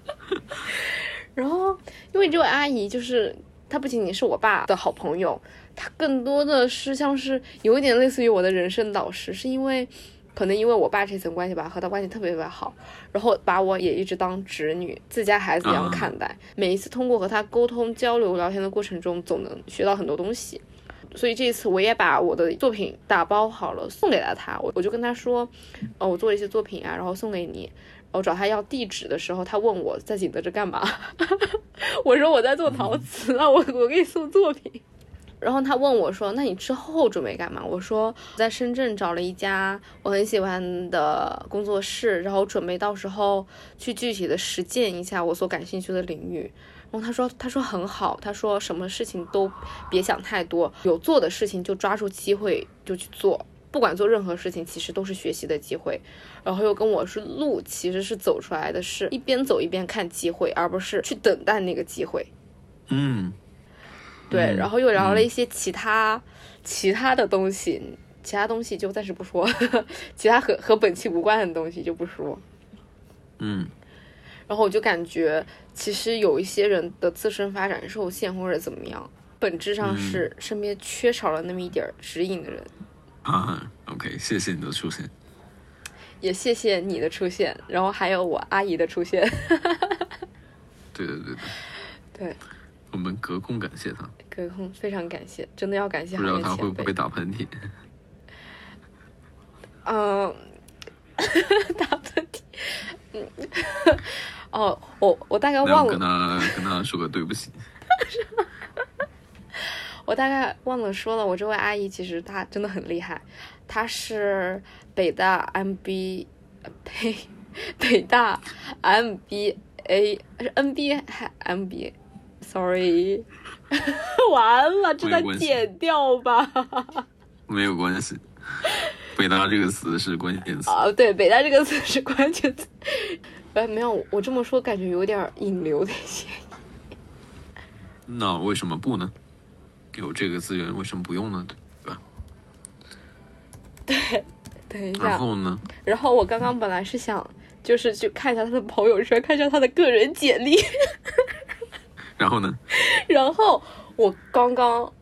然后，因为这位阿姨就是她，不仅仅是我爸的好朋友，她更多的是像是有一点类似于我的人生导师，是因为可能因为我爸这层关系吧，和他关系特别特别好，然后把我也一直当侄女、自家孩子一样看待。每一次通过和他沟通、交流、聊天的过程中，总能学到很多东西。所以这一次我也把我的作品打包好了送给了他，我我就跟他说，哦，我做了一些作品啊，然后送给你。我找他要地址的时候，他问我在景德镇干嘛，我说我在做陶瓷啊，我我给你送作品。然后他问我说：“那你之后准备干嘛？”我说：“在深圳找了一家我很喜欢的工作室，然后准备到时候去具体的实践一下我所感兴趣的领域。”然后他说：“他说很好，他说什么事情都别想太多，有做的事情就抓住机会就去做，不管做任何事情，其实都是学习的机会。”然后又跟我说，路其实是走出来的，是一边走一边看机会，而不是去等待那个机会。嗯，对，嗯然后又聊了一些其他、其他的东西，其他东西就暂时不说，其他和和本期无关的东西就不说。嗯，然后我就感觉，其实有一些人的自身发展受限或者怎么样，本质上是身边缺少了那么一点指引的人。啊，OK，谢谢你的出现。也谢谢你的出现，然后还有我阿姨的出现。对对对对，对，我们隔空感谢他，隔空非常感谢，真的要感谢不知道他会不会。打喷嚏。嗯，打喷嚏。嗯，哦，我我大概忘了跟他跟他说个对不起。我大概忘了说了，我这位阿姨其实她真的很厉害，她是北大 MB，呃呸，北大 MBA 是 NBA 还 MBA，sorry，完了，这再没有关系剪掉吧。没有关系，北大这个词是关键词。啊，对，北大这个词是关键词。哎，没有，我这么说感觉有点引流的嫌疑。那为什么不呢？有这个资源，为什么不用呢？对吧？对，等一下然，后呢？然后我刚刚本来是想就是去看一下他的朋友圈，看一下他的个人简历，然后呢？然后我刚刚，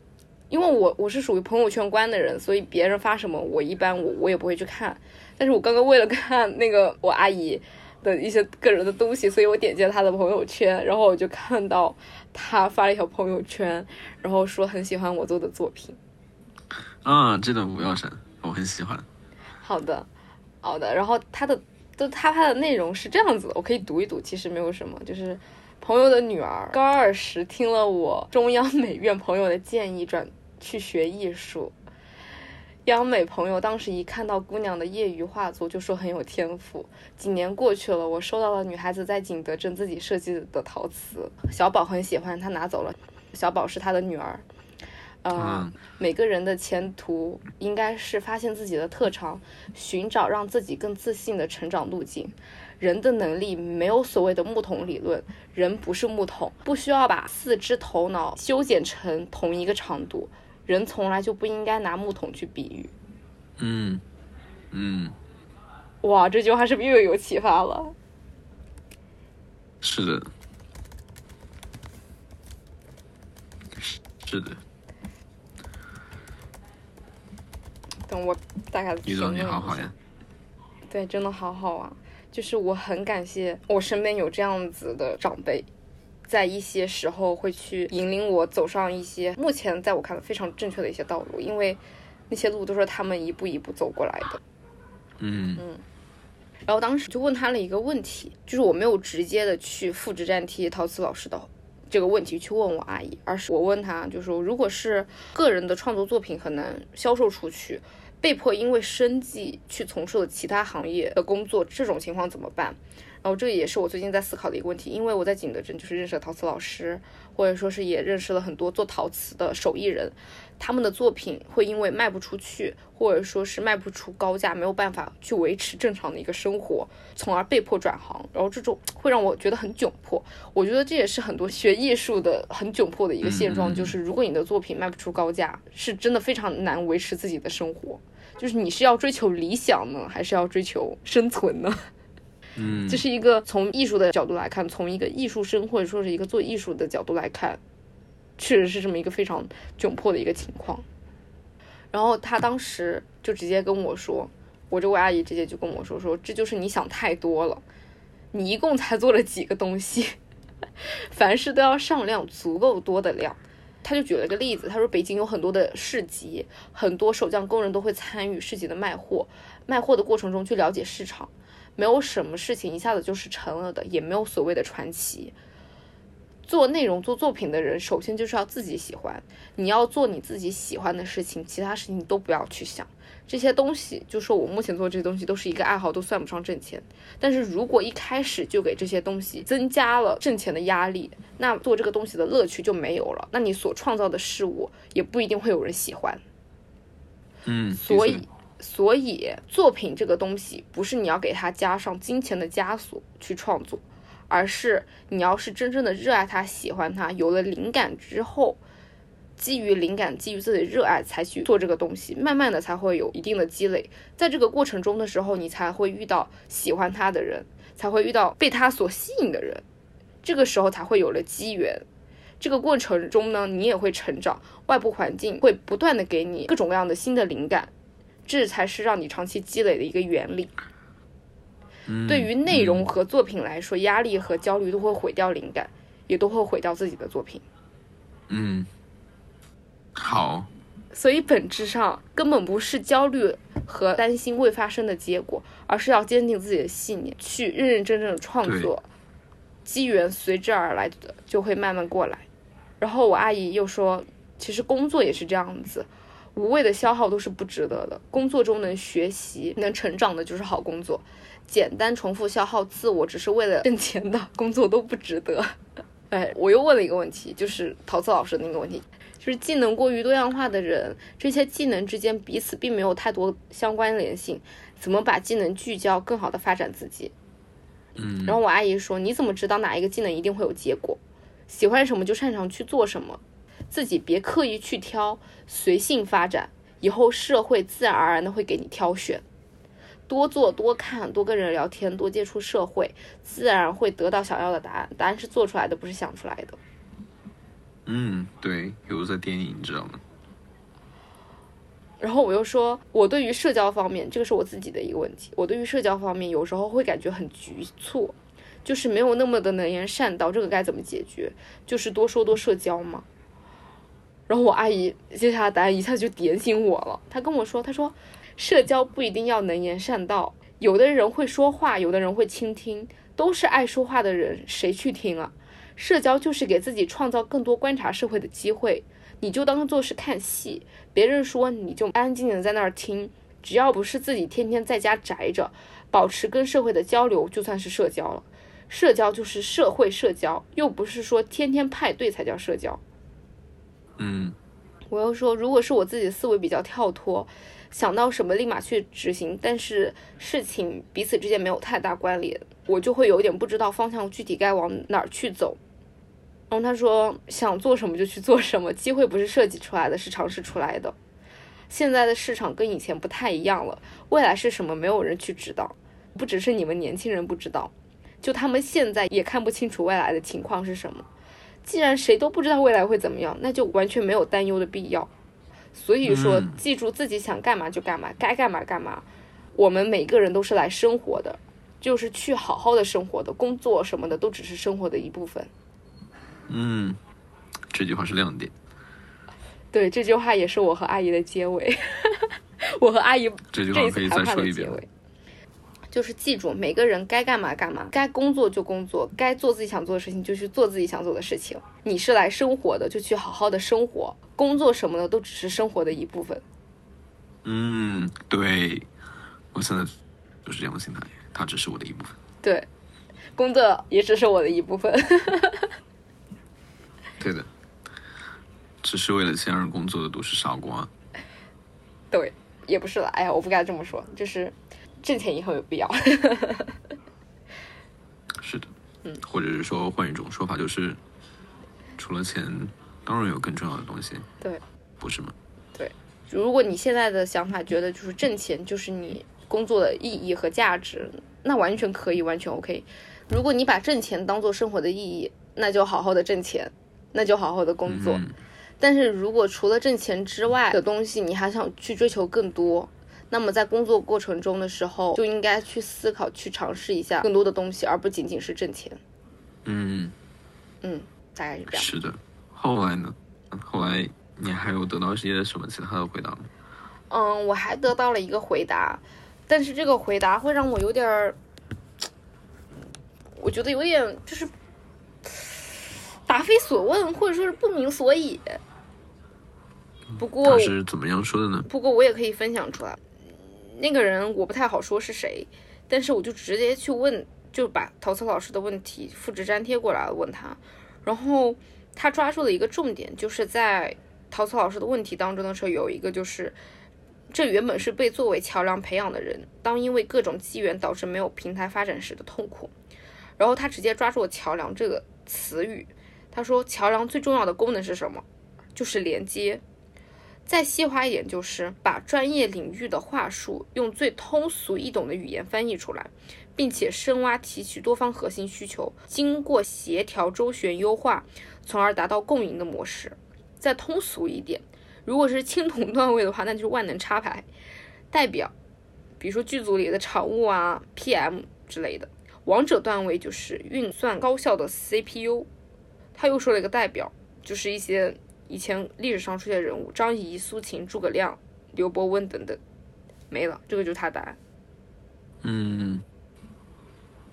因为我我是属于朋友圈关的人，所以别人发什么我一般我我也不会去看。但是我刚刚为了看那个 我阿姨的一些个人的东西，所以我点击了她的朋友圈，然后我就看到她发了一条朋友圈，然后说很喜欢我做的作品。啊，这段不要删，我很喜欢。好的，好的。然后他的，就他他的内容是这样子的，我可以读一读，其实没有什么，就是朋友的女儿高二时听了我中央美院朋友的建议，转去学艺术。央美朋友当时一看到姑娘的业余画作，就说很有天赋。几年过去了，我收到了女孩子在景德镇自己设计的陶瓷，小宝很喜欢，他拿走了。小宝是他的女儿，呃，嗯每个人的前途应该是发现自己的特长，寻找让自己更自信的成长路径。人的能力没有所谓的木桶理论，人不是木桶，不需要把四肢头脑修剪成同一个长度。人从来就不应该拿木桶去比喻。嗯嗯，哇，这句话是不是又有启发了？是的，是是的。等我大概遇到你好好呀。对，真的好好啊！就是我很感谢我身边有这样子的长辈，在一些时候会去引领我走上一些目前在我看来非常正确的一些道路，因为那些路都是他们一步一步走过来的。嗯然后当时就问他了一个问题，就是我没有直接的去复制粘贴陶瓷老师的这个问题去问我阿姨，而是我问他，就是说如果是个人的创作作品很难销售出去，被迫因为生计去从事了其他行业的工作，这种情况怎么办？然后这个也是我最近在思考的一个问题，因为我在景德镇就是认识了陶瓷老师，或者说是也认识了很多做陶瓷的手艺人，他们的作品会因为卖不出去，或者说是卖不出高价，没有办法去维持正常的一个生活，从而被迫转行。然后这种会让我觉得很窘迫。我觉得这也是很多学艺术的很窘迫的一个现状，就是如果你的作品卖不出高价，是真的非常难维持自己的生活。就是你是要追求理想呢，还是要追求生存呢？嗯，这是一个从艺术的角度来看，从一个艺术生或者说是一个做艺术的角度来看，确实是这么一个非常窘迫的一个情况。然后他当时就直接跟我说，我这位阿姨直接就跟我说说，这就是你想太多了，你一共才做了几个东西，凡事都要上量，足够多的量。他就举了个例子，他说北京有很多的市集，很多手匠工人都会参与市集的卖货，卖货的过程中去了解市场。没有什么事情一下子就是成了的，也没有所谓的传奇。做内容、做作品的人，首先就是要自己喜欢。你要做你自己喜欢的事情，其他事情都不要去想。这些东西，就说我目前做这些东西都是一个爱好，都算不上挣钱。但是如果一开始就给这些东西增加了挣钱的压力，那做这个东西的乐趣就没有了。那你所创造的事物也不一定会有人喜欢。嗯，所以，所以作品这个东西不是你要给它加上金钱的枷锁去创作，而是你要是真正的热爱它、喜欢它，有了灵感之后，基于灵感、基于自己的热爱才去做这个东西，慢慢的才会有一定的积累。在这个过程中的时候，你才会遇到喜欢他的人，才会遇到被他所吸引的人，这个时候才会有了机缘。这个过程中呢，你也会成长，外部环境会不断的给你各种各样的新的灵感，这才是让你长期积累的一个原理。嗯对于内容和作品来说，压力和焦虑都会毁掉灵感，也都会毁掉自己的作品。嗯，好，所以本质上根本不是焦虑和担心未发生的结果，而是要坚定自己的信念，去认认真真的创作，机缘随之而来的就会慢慢过来。然后我阿姨又说，其实工作也是这样子，无谓的消耗都是不值得的。工作中能学习、能成长的就是好工作，简单重复消耗自我只是为了挣钱的工作都不值得。哎，我又问了一个问题，就是陶瓷老师的那个问题，就是技能过于多样化的人，这些技能之间彼此并没有太多相关联性，怎么把技能聚焦，更好的发展自己？嗯，然后我阿姨说：“你怎么知道哪一个技能一定会有结果？喜欢什么就擅长去做什么，自己别刻意去挑，随性发展，以后社会自然而然的会给你挑选。多做多看，多跟人聊天，多接触社会，自然会得到想要的答案。答案是做出来的，不是想出来的。”嗯，对，有在电影，你知道吗？然后我又说，我对于社交方面，这个是我自己的一个问题。我对于社交方面，有时候会感觉很局促，就是没有那么的能言善道。这个该怎么解决？就是多说多社交吗？然后我阿姨接下来答案一下就点醒我了。她跟我说，她说，社交不一定要能言善道，有的人会说话，有的人会倾听，都是爱说话的人，谁去听啊？社交就是给自己创造更多观察社会的机会。你就当做是看戏，别人说你就安安静静在那儿听，只要不是自己天天在家宅着，保持跟社会的交流，就算是社交了。社交就是社会社交，又不是说天天派对才叫社交。嗯，我又说，如果是我自己思维比较跳脱，想到什么立马去执行，但是事情彼此之间没有太大关联，我就会有点不知道方向，具体该往哪儿去走。然后他说：“想做什么就去做什么，机会不是设计出来的，是尝试出来的。现在的市场跟以前不太一样了，未来是什么，没有人去知道。不只是你们年轻人不知道，就他们现在也看不清楚未来的情况是什么。既然谁都不知道未来会怎么样，那就完全没有担忧的必要。所以说，记住自己想干嘛就干嘛，该干嘛干嘛。我们每个人都是来生活的，就是去好好的生活的，工作什么的都只是生活的一部分。”嗯，这句话是亮点。对，这句话也是我和阿姨的结尾。我和阿姨这句话可以再说一遍。就是记住，每个人该干嘛干嘛，该工作就工作，该做自己想做的事情就去做自己想做的事情。你是来生活的，就去好好的生活。工作什么的都只是生活的一部分。嗯，对，我现在就是这样的心态，它只是我的一部分。对，工作也只是我的一部分。对的，只是为了钱而工作的都是傻瓜。对，也不是了。哎呀，我不该这么说，就是挣钱以后有必要。是的，嗯，或者是说换一种说法，就是除了钱，当然有更重要的东西。对，不是吗？对，如果你现在的想法觉得就是挣钱就是你工作的意义和价值，那完全可以，完全 OK。如果你把挣钱当做生活的意义，那就好好的挣钱。那就好好的工作，但是如果除了挣钱之外的东西，你还想去追求更多，那么在工作过程中的时候，就应该去思考、去尝试一下更多的东西，而不仅仅是挣钱。嗯嗯，大概是这样。是的。后来呢？后来你还有得到一些什么其他的回答吗？嗯，我还得到了一个回答，但是这个回答会让我有点儿，我觉得有点就是。答非所问，或者说是不明所以。不过他是怎么样说的呢？不过我也可以分享出来。那个人我不太好说是谁，但是我就直接去问，就把陶瓷老师的问题复制粘贴过来问他。然后他抓住了一个重点，就是在陶瓷老师的问题当中的时候，有一个就是这原本是被作为桥梁培养的人，当因为各种机缘导致没有平台发展时的痛苦。然后他直接抓住了“桥梁”这个词语。他说：“桥梁最重要的功能是什么？就是连接。再细化一点，就是把专业领域的话术用最通俗易懂的语言翻译出来，并且深挖提取多方核心需求，经过协调周旋优化，从而达到共赢的模式。再通俗一点，如果是青铜段位的话，那就是万能插排代表，比如说剧组里的场务啊、PM 之类的。王者段位就是运算高效的 CPU。”他又说了一个代表，就是一些以前历史上出现人物，张仪、苏秦、诸葛亮、刘伯温等等，没了，这个就是他答案。嗯，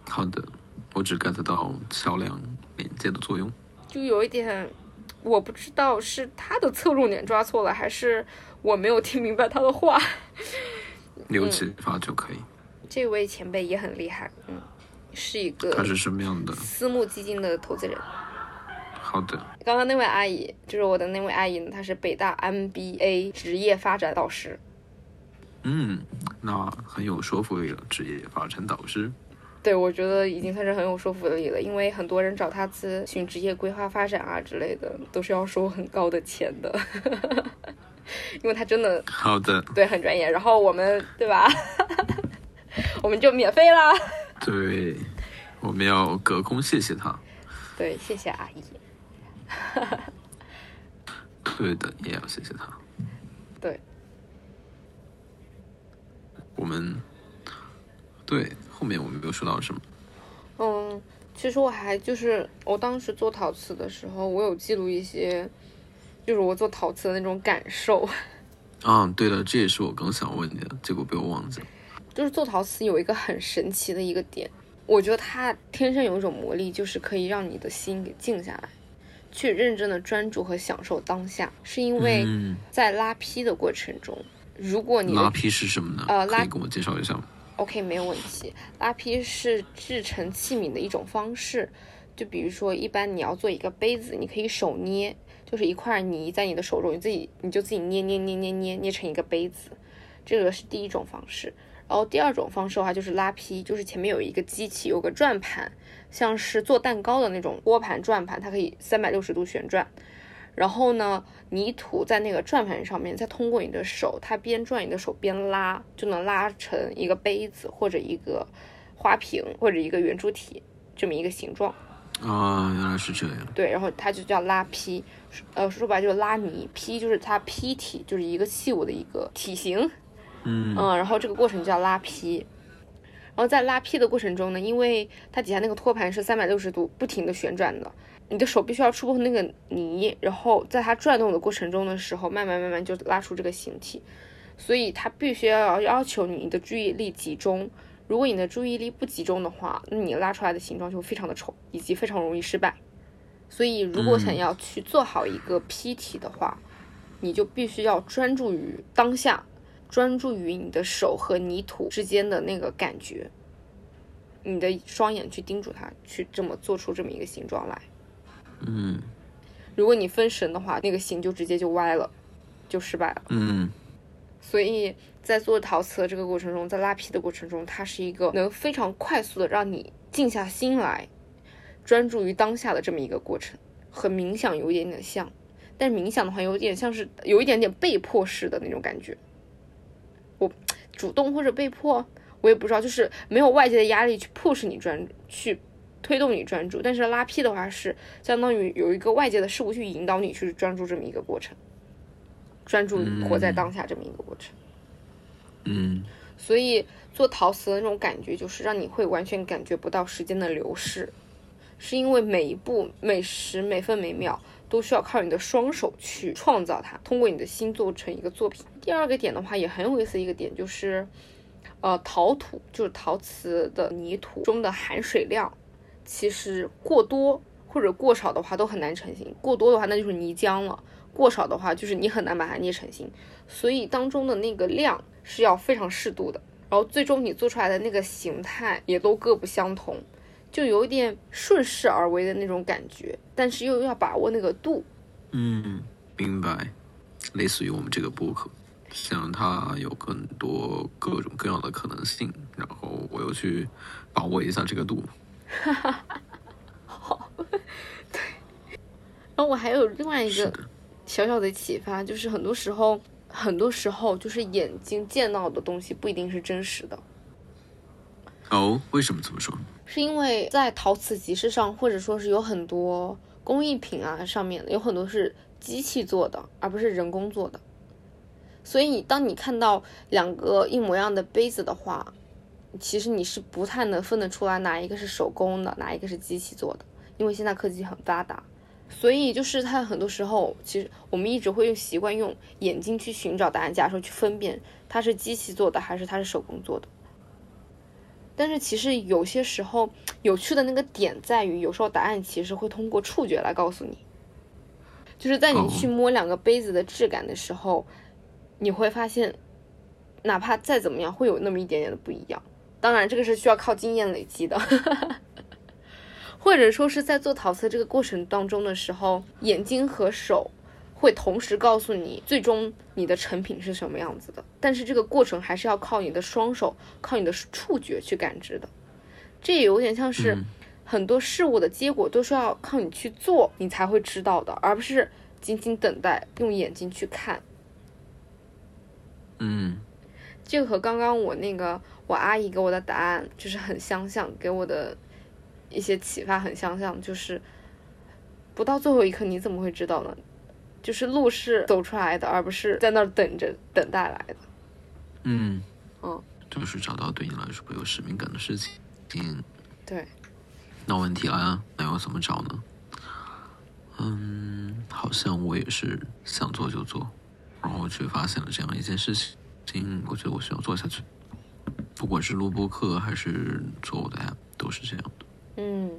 好的，我只 get 到桥梁连接的作用，就有一点，我不知道是他的侧重点抓错了，还是我没有听明白他的话。留启发就可以。这位前辈也很厉害，嗯，是一个他是什么样的私募基金的投资人。好的，刚刚那位阿姨就是我的那位阿姨呢，她是北大 MBA 职业发展导师。嗯，那很有说服力了，职业发展导师。对，我觉得已经算是很有说服力了，因为很多人找他咨询职业规划发展啊之类的，都是要收很高的钱的，因为他真的好的，对很专业。然后我们对吧，我们就免费啦。对，我们要隔空谢谢他。对，谢谢阿姨。对的，也要谢谢他。对，我们对后面我们没有说到什么。嗯，其实我还就是我当时做陶瓷的时候，我有记录一些，就是我做陶瓷的那种感受。啊，对了，这也是我刚想问你的，结果被我忘记了。就是做陶瓷有一个很神奇的一个点，我觉得它天生有一种魔力，就是可以让你的心给静下来，去认真的专注和享受当下。是因为嗯，在拉坯的过程中，如果你拉坯是什么呢？呃拉可以跟我介绍一下吗？OK 没有问题，拉坯是制成器皿的一种方式。就比如说，一般你要做一个杯子，你可以手捏，就是一块泥在你的手中，你自己你就自己捏捏捏捏捏捏成一个杯子，这个是第一种方式。然后第二种方式的话就是拉坯，就是前面有一个机器，有个转盘，像是做蛋糕的那种托盘转盘，它可以三百六十度旋转。然后呢，泥土在那个转盘上面，再通过你的手，它边转你的手边拉，就能拉成一个杯子或者一个花瓶或者一个圆柱体这么一个形状。啊，原来是这样。对，然后它就叫拉坯，呃，说白了就是拉泥，坯就是它坯体，就是一个器物的一个体型。嗯嗯，然后这个过程叫拉坯。然后在拉坯的过程中呢，因为它底下那个托盘是三百六十度不停的旋转的，你的手必须要触碰那个泥，然后在它转动的过程中的时候，慢慢慢慢就拉出这个形体。所以它必须要要求你的注意力集中。如果你的注意力不集中的话，那你拉出来的形状就会非常的丑，以及非常容易失败。所以，如果想要去做好一个坯体的话，你就必须要专注于当下，专注于你的手和泥土之间的那个感觉，你的双眼去盯住它，去这么做出这么一个形状来。嗯如果你分神的话，那个形就直接就歪了，就失败了。嗯所以在做陶瓷的这个过程中，在拉坯的过程中，它是一个能非常快速的让你静下心来，专注于当下的这么一个过程，和冥想有一点点像，但是冥想的话有点像是有一点点被迫式的那种感觉。我主动或者被迫，我也不知道，就是没有外界的压力去迫使你专去推动你专注，但是拉坯的话是相当于有一个外界的事物去引导你去专注这么一个过程。专注活在当下这么一个过程。嗯所以做陶瓷的那种感觉，就是让你会完全感觉不到时间的流逝，是因为每一步、每时、每分、每秒都需要靠你的双手去创造它，通过你的心做成一个作品。第二个点的话，也很有意思一个点就是，呃，陶土就是陶瓷的泥土中的含水量，其实过多或者过少的话都很难成型，过多的话那就是泥浆了。过少的话，就是你很难把它捏成型，所以当中的那个量是要非常适度的，然后最终你做出来的那个形态也都各不相同，就有一点顺势而为的那种感觉，但是又要把握那个度。嗯，明白。类似于我们这个播客，想让它有更多各种各样的可能性，然后我又去把握一下这个度。好，对然后我还有另外一个，小小的启发，就是很多时候，很多时候就是眼睛见到的东西不一定是真实的。哦，为什么这么说？是因为在陶瓷集市上，或者说是有很多工艺品啊上面有很多是机器做的，而不是人工做的。所以，当你看到两个一模一样的杯子的话，其实你是不太能分得出来哪一个是手工的，哪一个是机器做的，因为现在科技很发达。所以，就是它很多时候，其实我们一直会用习惯用眼睛去寻找答案，假如说去分辨它是机器做的还是它是手工做的。但是其实有些时候有趣的那个点在于，有时候答案其实会通过触觉来告诉你，就是在你哦。去摸两个杯子的质感的时候，你会发现，哪怕再怎么样，会有那么一点点的不一样。当然，这个是需要靠经验累积的，或者说是在做陶瓷这个过程当中的时候，眼睛和手会同时告诉你最终你的成品是什么样子的，但是这个过程还是要靠你的双手，靠你的触觉去感知的。这也有点像是嗯很多事物的结果都是要靠你去做，你才会知道的，而不是仅仅等待用眼睛去看。嗯这个和刚刚我那个我阿姨给我的答案就是很相像，给我的一些启发很相像，就是不到最后一刻你怎么会知道呢？就是路是走出来的，而不是在那儿等着等待来的。嗯嗯，就是找到对你来说有使命感的事情。嗯，对，那问题来了，那要怎么找呢？嗯，好像我也是想做就做，然后却发现了这样一件事情，我觉得我需要做下去。不管是录播课还是做我的 app，都是这样的。嗯，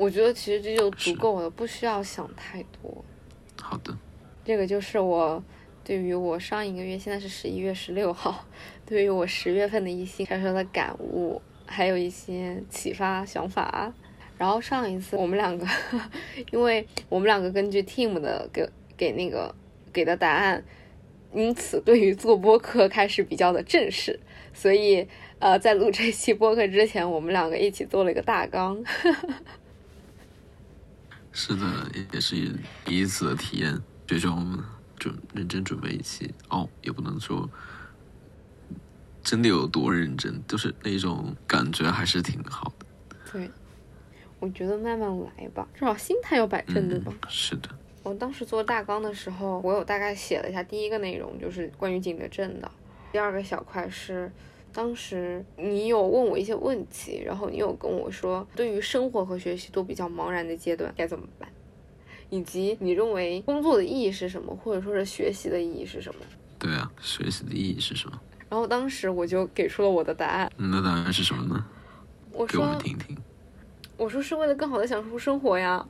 我觉得其实这就足够了，不需要想太多。好的，这个就是我对于我上一个月，现在是十一月十六号，对于我十月份的一些小小的感悟，还有一些启发想法。然后上一次我们两个，因为我们两个根据 Team 的给给那个给的答案，因此对于做播客开始比较的正式，所以呃，在录这期播客之前，我们两个一起做了一个大纲。是的，也是第一次的体验，这种准认真准备一期哦，也不能说真的有多认真，就是那种感觉还是挺好的。对，我觉得慢慢来吧，至少心态要摆正，对吧？嗯，是的，我当时做大纲的时候，我有大概写了一下第一个内容，就是关于景德镇的。第二个小块是，当时你有问我一些问题，然后你有跟我说，对于生活和学习都比较茫然的阶段该怎么办，以及你认为工作的意义是什么，或者说是学习的意义是什么。对啊，学习的意义是什么？然后当时我就给出了我的答案，嗯那答案是什么呢？我给我们说听听。我说是为了更好的享受生活呀，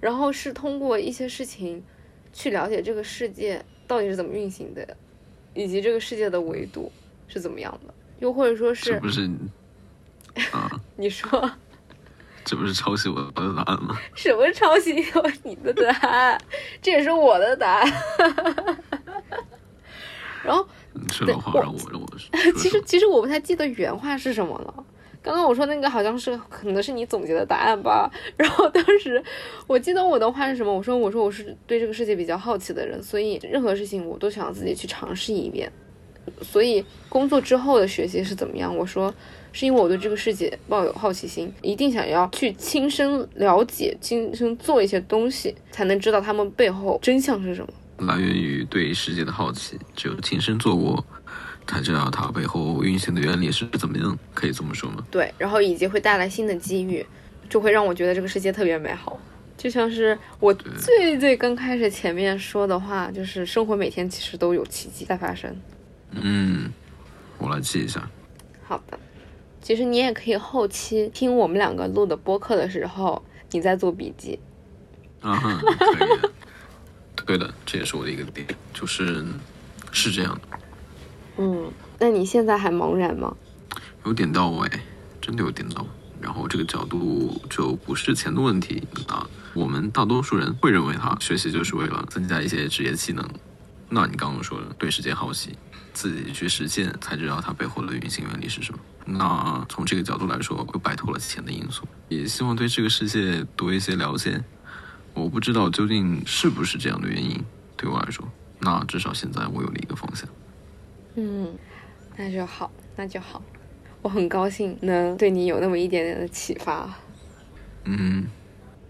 然后是通过一些事情去了解这个世界到底是怎么运行的，以及这个世界的维度是怎么样的，又或者说是这不是 啊？你说这不是抄袭我的答案吗？什么抄袭我你的答案，这也是我的答案。然后你说的话让我让我说 其实其实我不太记得原话是什么了。刚刚我说那个好像是可能是你总结的答案吧，然后当时我记得我的话是什么？我说我说我是对这个世界比较好奇的人，所以任何事情我都想自己去尝试一遍。所以工作之后的学习是怎么样？我说是因为我对这个世界抱有好奇心，一定想要去亲身了解、亲身做一些东西，才能知道他们背后真相是什么。来源于对世界的好奇，只有亲身做过，才知道它背后运行的原理是怎么样，可以这么说吗？对，然后以及会带来新的机遇，就会让我觉得这个世界特别美好。就像是我最最刚开始前面说的话，就是生活每天其实都有奇迹在发生。嗯，我来记一下。好的，其实你也可以后期听我们两个录的播客的时候，你在做笔记。啊哈，可以的。对的，这也是我的一个点，就是是这样的，嗯，那你现在还茫然吗？有点到位，真的有点到位。然后这个角度就不是钱的问题啊，我们大多数人会认为他学习就是为了增加一些职业技能。那你刚刚说的对世界好奇，自己去实践才知道它背后的运行原理是什么。那从这个角度来说，又摆脱了钱的因素，也希望对这个世界多一些了解。我不知道究竟是不是这样的原因，对我来说，那至少现在我有了一个方向。嗯，那就好，那就好。我很高兴能对你有那么一点点的启发。嗯，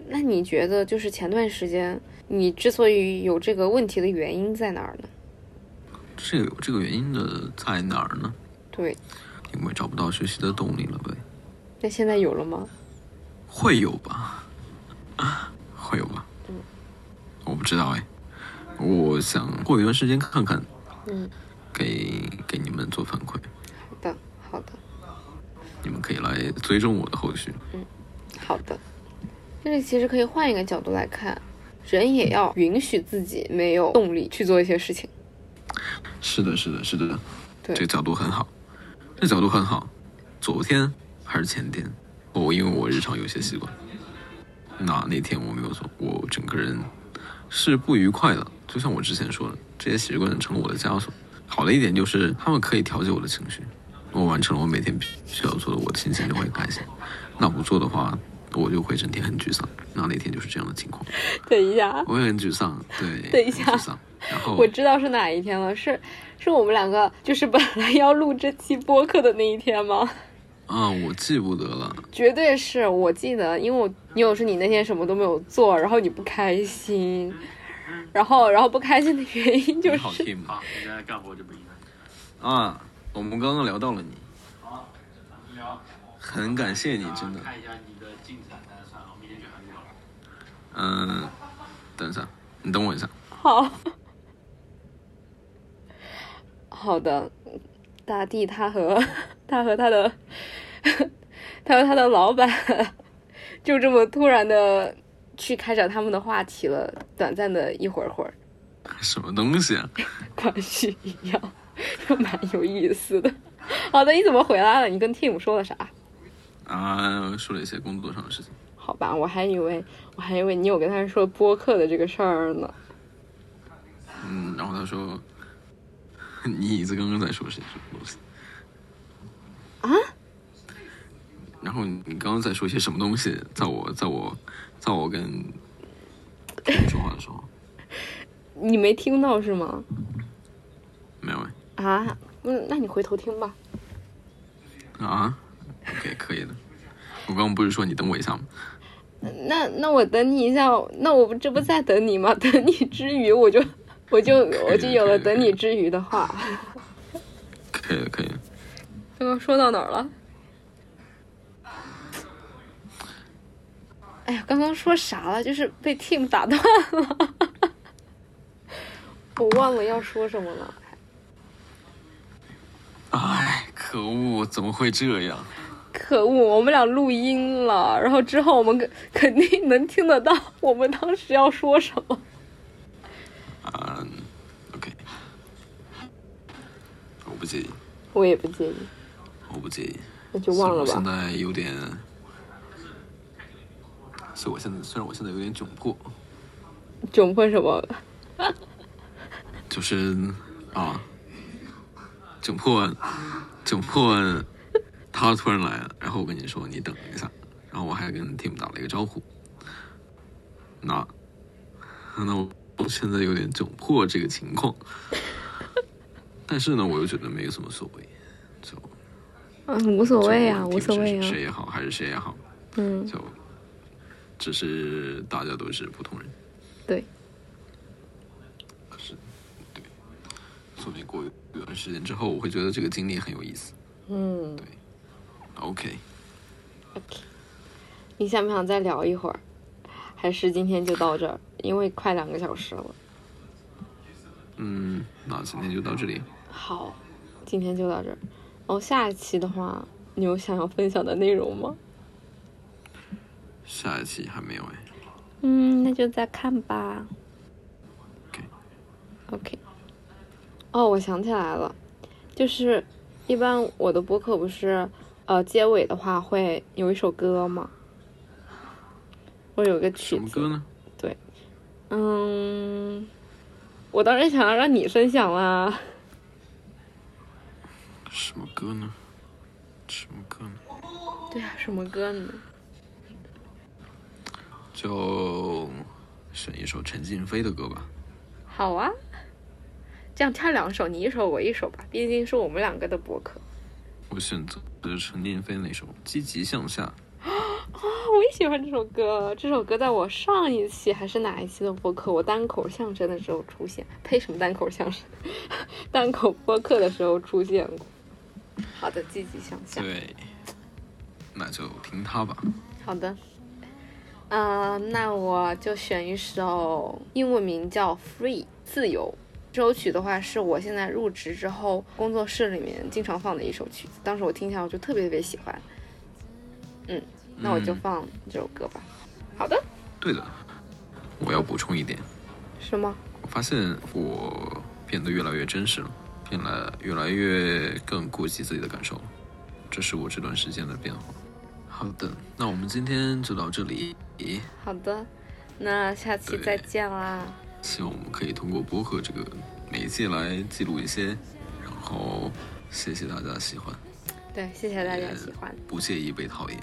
那你觉得，就是前段时间你之所以有这个问题的原因在哪儿呢？这个有这个原因的在哪儿呢？对，因为找不到学习的动力了呗。那现在有了吗？会有吧？会有吧？嗯，我不知道哎。我想过一段时间看看，嗯，给给你们做反馈，好的，好的，你们可以来追踪我的后续。嗯好的。这里其实可以换一个角度来看，人也要允许自己没有动力去做一些事情。是的，是的，是的，对这个角度很好，这角度很好。昨天还是前天，我因为我日常有些习惯，那那天我没有做，我整个人是不愉快的。就像我之前说的，这些习惯成了我的枷锁。好的一点就是他们可以调节我的情绪，我完成了我每天必须要做的，我的心情就会很开心。那不做的话，我就会整天很沮丧。然后那天就是这样的情况，等一下，我也很沮丧，对，等一下沮丧。然后我知道是哪一天了，是是我们两个就是本来要录这期播客的那一天吗？啊，我记不得了。绝对是我记得，因为我你有说你那天什么都没有做，然后你不开心，然后然后不开心的原因就是好是 Tim 好，你现在干活就不一样。啊，我们刚刚聊到了你，好，聊。很感谢你，真的。看一下你嗯，等一下，你等我一下。好好的，大地他和 他和他的 他和他的老板 就这么突然的去开展他们的话题了，短暂的一会儿会儿，什么东西啊？关系一样，就蛮有意思的。好的，你怎么回来了？你跟 Tim 说了啥？啊，说了一些工作上的事情。好吧，我还以为我还以为你有跟他说播客的这个事儿呢。嗯，然后他说，你椅子刚刚在说些什么东西？啊？然后你刚刚在说些什么东西？在我在我在我跟 说话的时候，你没听到是吗？没有哎啊，嗯，那你回头听吧。啊？OK，可以的。我刚刚不是说你等我一下吗？那那我等你一下，那我不这不在等你吗？等你之余，我就我就我就有了等你之余的话。可以的，可以的。刚刚说到哪儿了？哎呀，刚刚说啥了？就是被 Tim 打断了，我忘了要说什么了。哎，可恶！怎么会这样？可恶，我们俩录音了，然后之后我们肯 肯定能听得到我们当时要说什么。嗯，OK，我不介意，我也不介意，我不介意。那就忘了吧我现。在有点，所以我现在虽然我现在有点窘迫，窘迫什么？就是啊，窘迫，窘迫，他突然来了，然后我跟你说你等一下，然后我还跟 Tim 打了一个招呼，那那我我现在有点窘迫这个情况，但是呢，我又觉得没有什么所谓，就嗯，无所谓啊，无所谓啊。谁也好，还是谁也好，嗯，就只是大家都是普通人，对，可是对，说不定过一段时间之后，我会觉得这个经历很有意思。嗯。OK，OK，你想不想再聊一会儿？还是今天就到这儿？因为快两个小时了。嗯，那今天就到这里。好，今天就到这儿。然后下一期的话，你有想要分享的内容吗？下一期还没有哎。嗯，那就再看吧。OK，OK。哦，我想起来了，就是一般我的播客不是呃结尾的话会有一首歌吗？会有个曲子。什么歌呢？对嗯，我当然想要让你分享啦。什么歌呢？什么歌呢？对啊，什么歌呢？就选一首陈静飞的歌吧。好啊，这样挑两首，你一首我一首吧，毕竟是我们两个的博客。我选择的是陈念飞那首《积极向下》。啊，我也喜欢这首歌。这首歌在我上一期还是哪一期的播客，我单口相声的时候出现。呸，什么单口相声？单口播客的时候出现过。好的，积极向下。对，那就听它吧。好的，嗯、那我就选一首英文名叫《Free》自由。这首曲的话，是我现在入职之后工作室里面经常放的一首曲子。当时我听起来我就特别特别喜欢。嗯，那我就嗯放这首歌吧。好的，对的，我要补充一点，什么？我发现我变得越来越真实了，变得越来越更顾及自己的感受了，这是我这段时间的变化。好的，那我们今天就到这里，好的，那下期再见啦。希望我们可以通过播客这个媒介来记录一些，然后谢谢大家喜欢。对，谢谢大家喜欢。不介意被讨厌。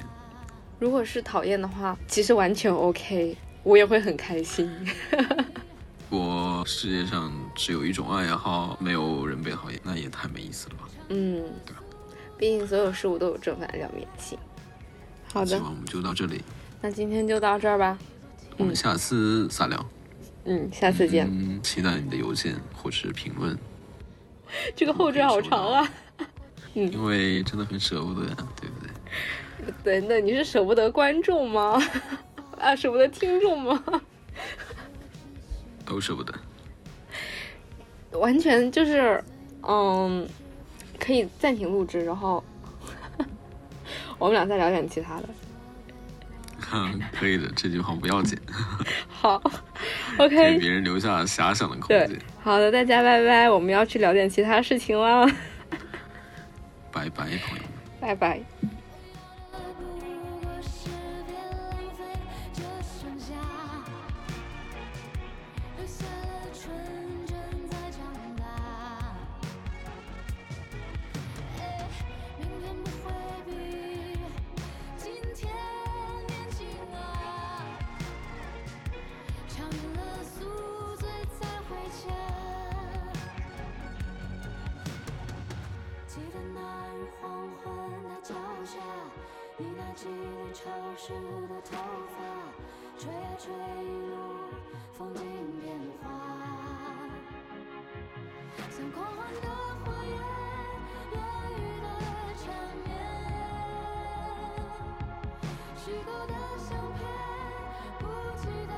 如果是讨厌的话，其实完全 OK，我也会很开心。我世界上只有一种爱好，没有人被讨厌，那也太没意思了吧？嗯，对吧？毕竟所有事物都有正反两面性。好的，希望我们就到这里，那今天就到这儿吧。我们下次再聊。嗯，下次见。嗯，期待你的邮件或是评论，这个后缀好长啊。因为真的很舍不得呀，对不对？对，那你是舍不得观众吗？啊，舍不得听众吗？都舍不得。完全就是，嗯，可以暂停录制，然后我们俩再聊点其他的。嗯，可以的，这句话不要剪，好给，OK，给别人留下遐想的空对间。，好的，大家拜拜，我们要去聊点其他事情了，拜拜，朋友们。拜拜。记得那日黄昏的脚下，你那几缕潮湿的头发，吹啊吹，一路风景变化，像狂欢的火焰，烟雨的缠绵，虚构的相片，不羁的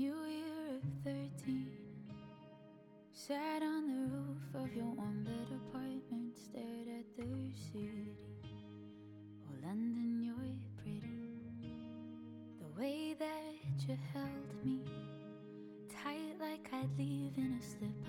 New Year of 13 Sat on the roof of your one bed apartment Stared at the city. Oh London you're pretty. The way that you held me Tight like I'd leave in a slip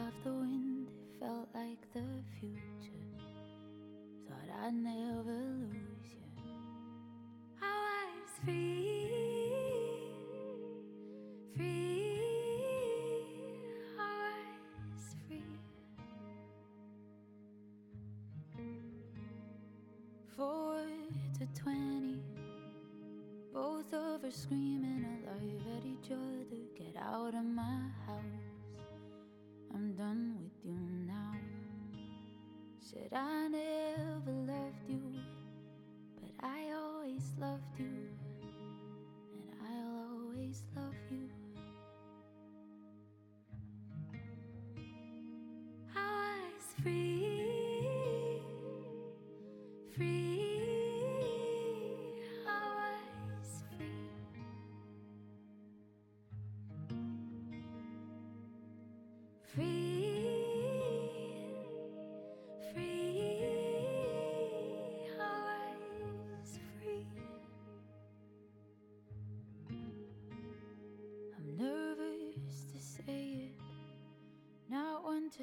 screaming alive at each other. Get out of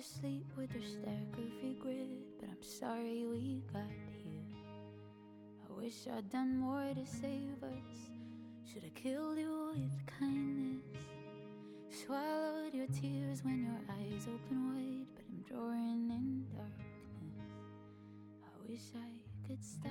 to sleep with a stack of regret, but I'm sorry we got here. I wish I'd done more to save us. Should've killed you with kindness. Swallowed your tears when your eyes open wide, but I'm drawing in darkness. I wish I could stop.